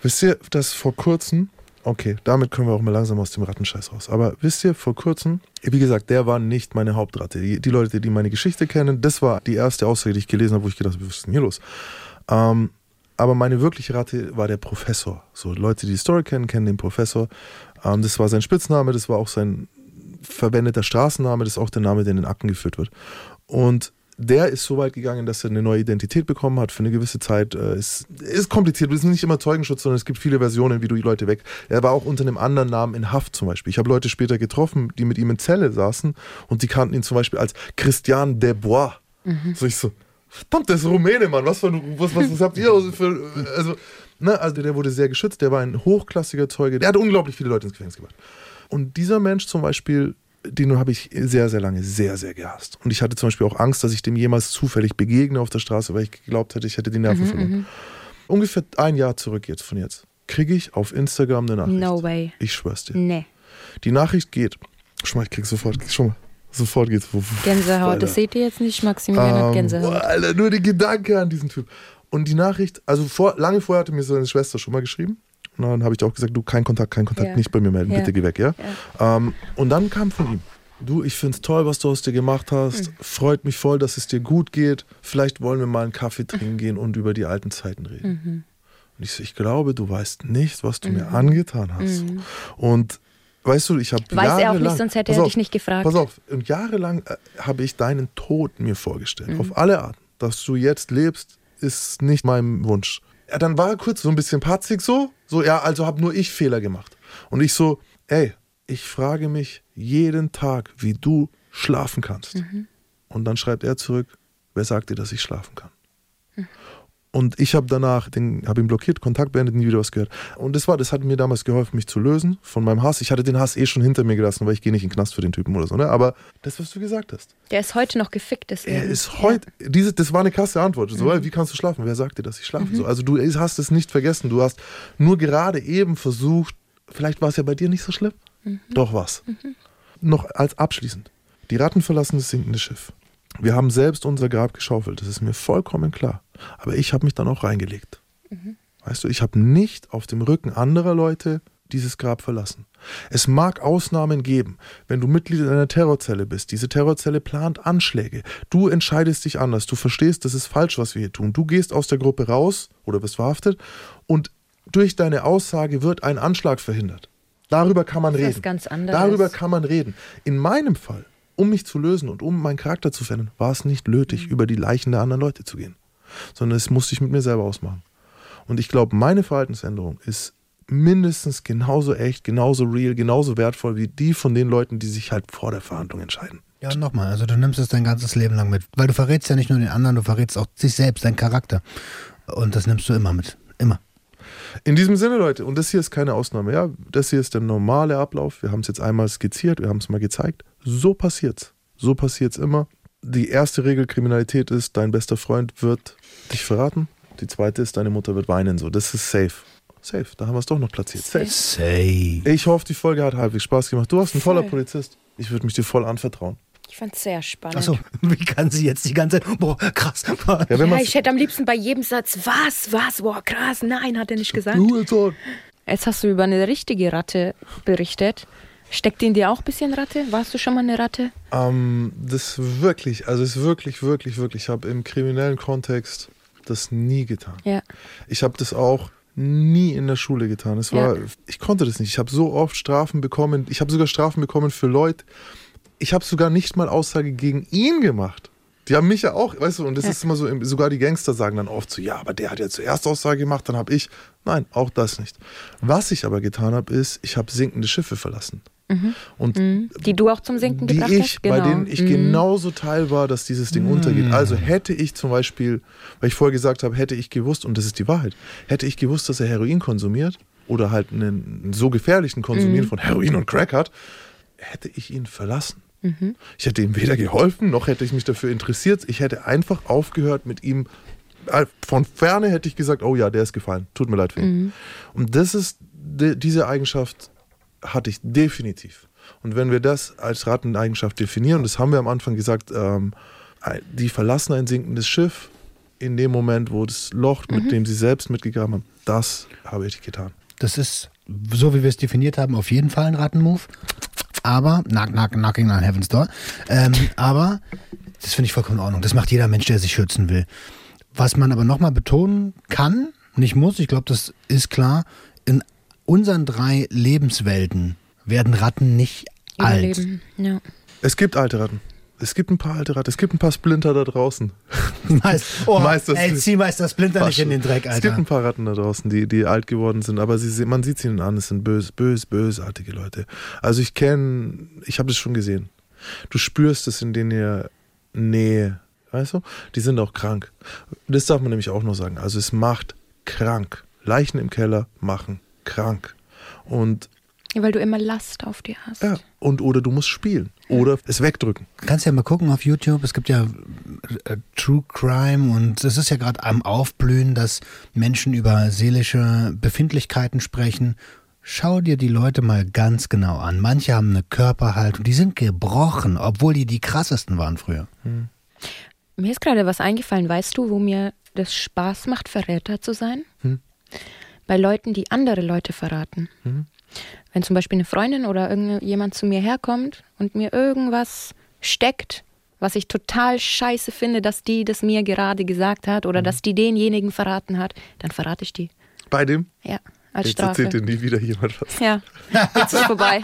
Wisst ihr, dass vor kurzem, okay, damit können wir auch mal langsam aus dem Rattenscheiß raus, aber wisst ihr, vor kurzem, wie gesagt, der war nicht meine Hauptratte. Die, die Leute, die meine Geschichte kennen, das war die erste Aussage, die ich gelesen habe, wo ich gedacht habe, was ist denn hier los? Ähm, aber meine wirkliche Ratte war der Professor. So, Leute, die die Story kennen, kennen den Professor. Ähm, das war sein Spitzname, das war auch sein verwendeter Straßenname, das ist auch der Name, der in den Akten geführt wird. Und der ist so weit gegangen, dass er eine neue Identität bekommen hat für eine gewisse Zeit. Äh, ist, ist kompliziert, es ist nicht immer Zeugenschutz, sondern es gibt viele Versionen, wie du die Leute weg. Er war auch unter einem anderen Namen in Haft zum Beispiel. Ich habe Leute später getroffen, die mit ihm in Zelle saßen und die kannten ihn zum Beispiel als Christian Desbois. So ich so, verdammt, der ist Rumäne, Mann, was, für, was, was, was habt ihr für, also, ne, also der wurde sehr geschützt, der war ein hochklassiger Zeuge, der hat unglaublich viele Leute ins Gefängnis gebracht. Und dieser Mensch zum Beispiel, den habe ich sehr, sehr lange sehr, sehr gehasst. Und ich hatte zum Beispiel auch Angst, dass ich dem jemals zufällig begegne auf der Straße, weil ich geglaubt hätte, ich hätte die Nerven verloren. Ungefähr ein Jahr zurück jetzt von jetzt kriege ich auf Instagram eine Nachricht. No way. Ich schwör's dir. Nee. Die Nachricht geht. Schau mal, ich krieg sofort, schau mal, sofort geht's. Gänsehaut. Alter. Das seht ihr jetzt nicht. Maximilian hat Ähm, Gänsehaut. boah, Alter, nur der Gedanke an diesen Typ. Und die Nachricht, also vor, lange vorher hatte mir seine Schwester schon mal geschrieben. Und dann habe ich auch gesagt, du, kein Kontakt, kein Kontakt, Ja. nicht bei mir melden, Ja. bitte geh weg, ja? Ähm, und dann kam von ihm, du, ich find's toll, was du aus dir gemacht hast. Hm. Freut mich voll, dass es dir gut geht. Vielleicht wollen wir mal einen Kaffee trinken gehen und über die alten Zeiten reden. Mhm. Und ich so, ich glaube, du weißt nicht, was du mir angetan hast. Und weißt du, ich habe Mhm. Weiß er auch jahrelang- nicht, sonst hätte Pass er auf, dich nicht gefragt. Pass auf, und jahrelang äh, habe ich deinen Tod mir vorgestellt, Mhm. auf alle Arten. Dass du jetzt lebst, ist nicht mein Wunsch. Ja, dann war er kurz so ein bisschen patzig so, so, ja, also habe nur ich Fehler gemacht. Und ich so, ey, ich frage mich jeden Tag, wie du schlafen kannst. Mhm. Und dann schreibt er zurück, wer sagt dir, dass ich schlafen kann? Und ich habe danach, den habe ihn blockiert, Kontakt beendet, nie wieder was gehört. Und das war, das hat mir damals geholfen, mich zu lösen von meinem Hass. Ich hatte den Hass eh schon hinter mir gelassen, weil ich gehe nicht in den Knast für den Typen oder so. Ne? Aber das, was du gesagt hast, Der ist heute noch gefickt, deswegen. er ist heute, diese, das war eine krasse Antwort. So, Mhm. wie kannst du schlafen? Wer sagt dir, dass ich schlafe? So, also du hast es nicht vergessen. Du hast nur gerade eben versucht, vielleicht war es ja bei dir nicht so schlimm. Mhm. Doch was. Noch als abschließend. Die Ratten verlassen das sinkende Schiff. Wir haben selbst unser Grab geschaufelt. Das ist mir vollkommen klar. Aber ich habe mich dann auch reingelegt. Weißt du, ich habe nicht auf dem Rücken anderer Leute dieses Grab verlassen. Es mag Ausnahmen geben, wenn du Mitglied in einer Terrorzelle bist. Diese Terrorzelle plant Anschläge. Du entscheidest dich anders. Du verstehst, das ist falsch, was wir hier tun. Du gehst aus der Gruppe raus oder bist verhaftet und durch deine Aussage wird ein Anschlag verhindert. Darüber kann man Das ist reden. ganz. Darüber kann man reden. In meinem Fall, um mich zu lösen und um meinen Charakter zu verändern, war es nicht nötig, Mhm. über die Leichen der anderen Leute zu gehen, sondern es musste ich mit mir selber ausmachen. Und ich glaube, meine Verhaltensänderung ist mindestens genauso echt, genauso real, genauso wertvoll wie die von den Leuten, die sich halt vor der Verhandlung entscheiden. Ja, nochmal, also du nimmst es dein ganzes Leben lang mit. Weil du verrätst ja nicht nur den anderen, du verrätst auch sich selbst, deinen Charakter. Und das nimmst du immer mit. Immer. In diesem Sinne, Leute, und das hier ist keine Ausnahme, ja, das hier ist der normale Ablauf. Wir haben es jetzt einmal skizziert, wir haben es mal gezeigt. So passiert's. So passiert's immer. Die erste Regel Kriminalität ist, dein bester Freund wird dich verraten. Die zweite ist, deine Mutter wird weinen. So, das ist safe. Safe. Da haben wir es doch noch platziert. Safe. Say. Ich hoffe, die Folge hat halbwegs Spaß gemacht. Du warst ein toller Voll. Polizist. Ich würde mich dir voll anvertrauen. Ich fand es sehr spannend. Achso, wie kann sie jetzt die ganze Zeit. Boah, krass. Boah. Ja, wenn Ja, man ich hätte am liebsten bei jedem Satz, was, was, boah, krass, nein, hat er nicht gesagt. Hurensohn. Jetzt hast du über eine richtige Ratte berichtet. Steckt in dir auch ein bisschen Ratte? Warst du schon mal eine Ratte? Ähm, das wirklich, also es ist wirklich, wirklich, wirklich. Ich habe im kriminellen Kontext das nie getan. Ja. Ich habe das auch nie in der Schule getan. Es war, Ja. ich konnte das nicht. Ich habe so oft Strafen bekommen. Ich habe sogar Strafen bekommen für Leute. Ich habe sogar nicht mal Aussage gegen ihn gemacht. Die haben mich ja auch, weißt du, und das Ja. ist immer so, sogar die Gangster sagen dann oft so, ja, aber der hat ja zuerst Aussage gemacht, dann habe ich. Nein, auch das nicht. Was ich aber getan habe, ist, ich habe sinkende Schiffe verlassen. Und Mhm. Die du auch zum Sinken die gebracht ich, hast? bei denen ich Mhm. genauso teil war, dass dieses Ding untergeht. Also hätte ich zum Beispiel, weil ich vorher gesagt habe, hätte ich gewusst, und das ist die Wahrheit, hätte ich gewusst, dass er Heroin konsumiert oder halt einen, so gefährlichen Konsumieren von Heroin und Crack hat, hätte ich ihn verlassen. Ich hätte ihm weder geholfen, noch hätte ich mich dafür interessiert. Ich hätte einfach aufgehört mit ihm. äh, Von ferne hätte ich gesagt, oh ja, der ist gefallen. Tut mir leid für ihn. Und das ist, die, diese Eigenschaft hatte ich definitiv. Und wenn wir das als Ratteneigenschaft definieren, das haben wir am Anfang gesagt, ähm, die verlassen ein sinkendes Schiff in dem Moment, wo das Loch, mit dem sie selbst mitgegraben haben, das habe ich getan. Das ist, so wie wir es definiert haben, auf jeden Fall ein Rattenmove. Aber, knock, knock, knocking on heaven's door. Ähm, aber, das finde ich vollkommen in Ordnung. Das macht jeder Mensch, der sich schützen will. Was man aber nochmal betonen kann, nicht muss, ich glaube, das ist klar, in unseren drei Lebenswelten werden Ratten nicht alt. Überleben. Ja. Es gibt alte Ratten. Es gibt ein paar alte Ratten. Es gibt ein paar Splinter da draußen. Meist, *laughs* oh, Meister ey, zieh Meister Splinter nicht in den Dreck, Es gibt Alter. ein paar Ratten da draußen, die, die alt geworden sind, aber sie, man sieht sie ihnen an, es sind bös, bös, bösartige Leute. Also ich kenne, ich habe das schon gesehen. Du spürst es in denen ihr Nähe, weißt du? Die sind auch krank. Das darf man nämlich auch noch sagen. Also es macht krank. Leichen im Keller machen krank. Und Ja, Weil du immer Last auf dir hast. ja, und oder du musst spielen oder es wegdrücken. Kannst ja mal gucken auf YouTube. Es gibt ja äh, True Crime und es ist ja gerade am Aufblühen, dass Menschen über seelische Befindlichkeiten sprechen. Schau dir die Leute mal ganz genau an. Manche haben eine Körperhaltung, die sind gebrochen, obwohl die die krassesten waren früher. Mir ist gerade was eingefallen. Weißt du, wo mir das Spaß macht, Verräter zu sein? Hm. Bei Leuten, die andere Leute verraten. Mhm. Wenn zum Beispiel eine Freundin oder irgendjemand zu mir herkommt und mir irgendwas steckt, was ich total scheiße finde, dass die das mir gerade gesagt hat Mhm. oder dass die denjenigen verraten hat, dann verrate ich die. Bei dem? Ja. Als Jetzt Strafe. erzählt dir nie wieder jemand was. Ja, jetzt ist vorbei.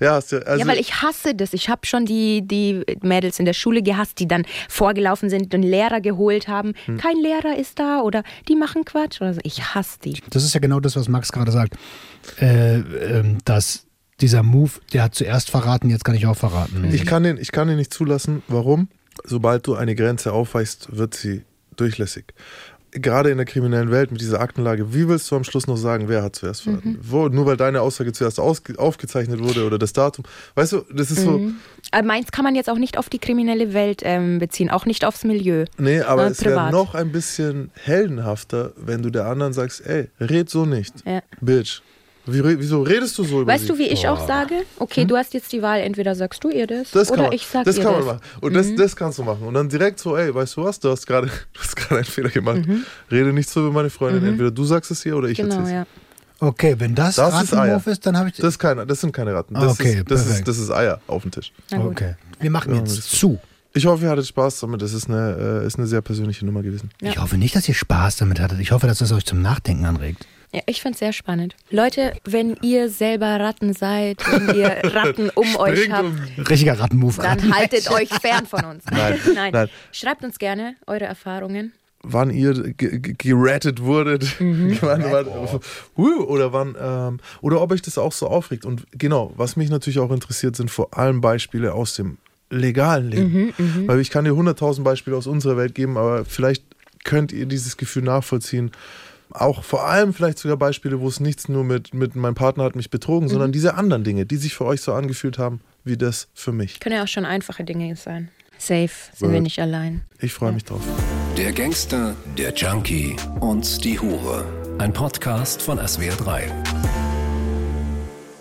Ja, also, ja, weil ich hasse das. Ich habe schon die, die Mädels in der Schule gehasst, die dann vorgelaufen sind und Lehrer geholt haben. Hm. Kein Lehrer ist da oder die machen Quatsch. Oder so. Ich hasse die. Das ist ja genau das, was Max gerade sagt. Äh, ähm, dass dieser Move, der hat zuerst verraten, jetzt kann ich auch verraten. Ich kann, den, ich kann den nicht zulassen. Warum? Sobald du eine Grenze aufweichst, wird sie durchlässig. Gerade in der kriminellen Welt mit dieser Aktenlage, wie willst du am Schluss noch sagen, wer hat zuerst verraten? Wo, nur weil deine Aussage zuerst ausge, aufgezeichnet wurde oder das Datum. Weißt du, das ist so, Aber meins kann man jetzt auch nicht auf die kriminelle Welt ähm, beziehen, auch nicht aufs Milieu. nee, aber Äh, es wäre noch ein bisschen heldenhafter, wenn du der anderen sagst, ey, red so nicht. Ja. Bitch. Wie, wieso redest du so über Weißt sie? du, wie ich auch sage? Okay, du hast jetzt die Wahl, entweder sagst du ihr das, Hm? Das kann oder man, ich sag das ihr kann das. Mhm. man machen. Und das, das kannst du machen. Und dann direkt so, ey, weißt du was, du hast gerade *laughs* einen Fehler gemacht. Mhm. Rede nicht so über meine Freundin. Entweder du sagst es ihr oder ich Genau, erzähl's. ja. Okay, wenn das, Das ist. Rattenwurf ist, dann habe ich. Das, ist keine, das sind keine Ratten. Das, Okay, ist, das, ist, perfekt. das ist Eier auf dem Tisch. Okay. Wir machen Ja, jetzt das- zu. Ich hoffe, ihr hattet Spaß damit. Das ist eine, äh, ist eine sehr persönliche Nummer gewesen. Ja. Ich hoffe nicht, dass ihr Spaß damit hattet. Ich hoffe, dass es euch zum Nachdenken anregt. Ja, ich find's sehr spannend. Leute, wenn ihr selber Ratten seid, wenn ihr Ratten um *laughs* euch habt, Richtiger Rattenmove. dann haltet euch fern von uns. *laughs* Nein, nein. Schreibt uns gerne eure Erfahrungen. Wann ihr ge- ge- gerettet wurdet. *laughs* Mhm. wann, wann, oder wann, ähm, oder ob euch das auch so aufregt. Und genau, was mich natürlich auch interessiert, sind vor allem Beispiele aus dem legalen Leben. Mhm, Weil ich kann dir 100.000 Beispiele aus unserer Welt geben, aber vielleicht könnt ihr dieses Gefühl nachvollziehen. Auch vor allem vielleicht sogar Beispiele, wo es nichts nur mit, mit mein Partner hat mich betrogen, Mhm. sondern diese anderen Dinge, die sich für euch so angefühlt haben, wie das für mich. Können ja auch schon einfache Dinge sein. Safe sind wir Word. nicht allein. Ich freue mich drauf. Der Gangster, der Junkie und die Hure. Ein Podcast von SWR3.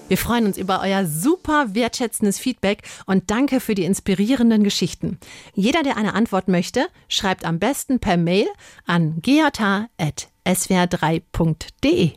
Wir freuen uns über euer super wertschätzendes Feedback und danke für die inspirierenden Geschichten. Jeder, der eine Antwort möchte, schreibt am besten per Mail an gj.swr3.de.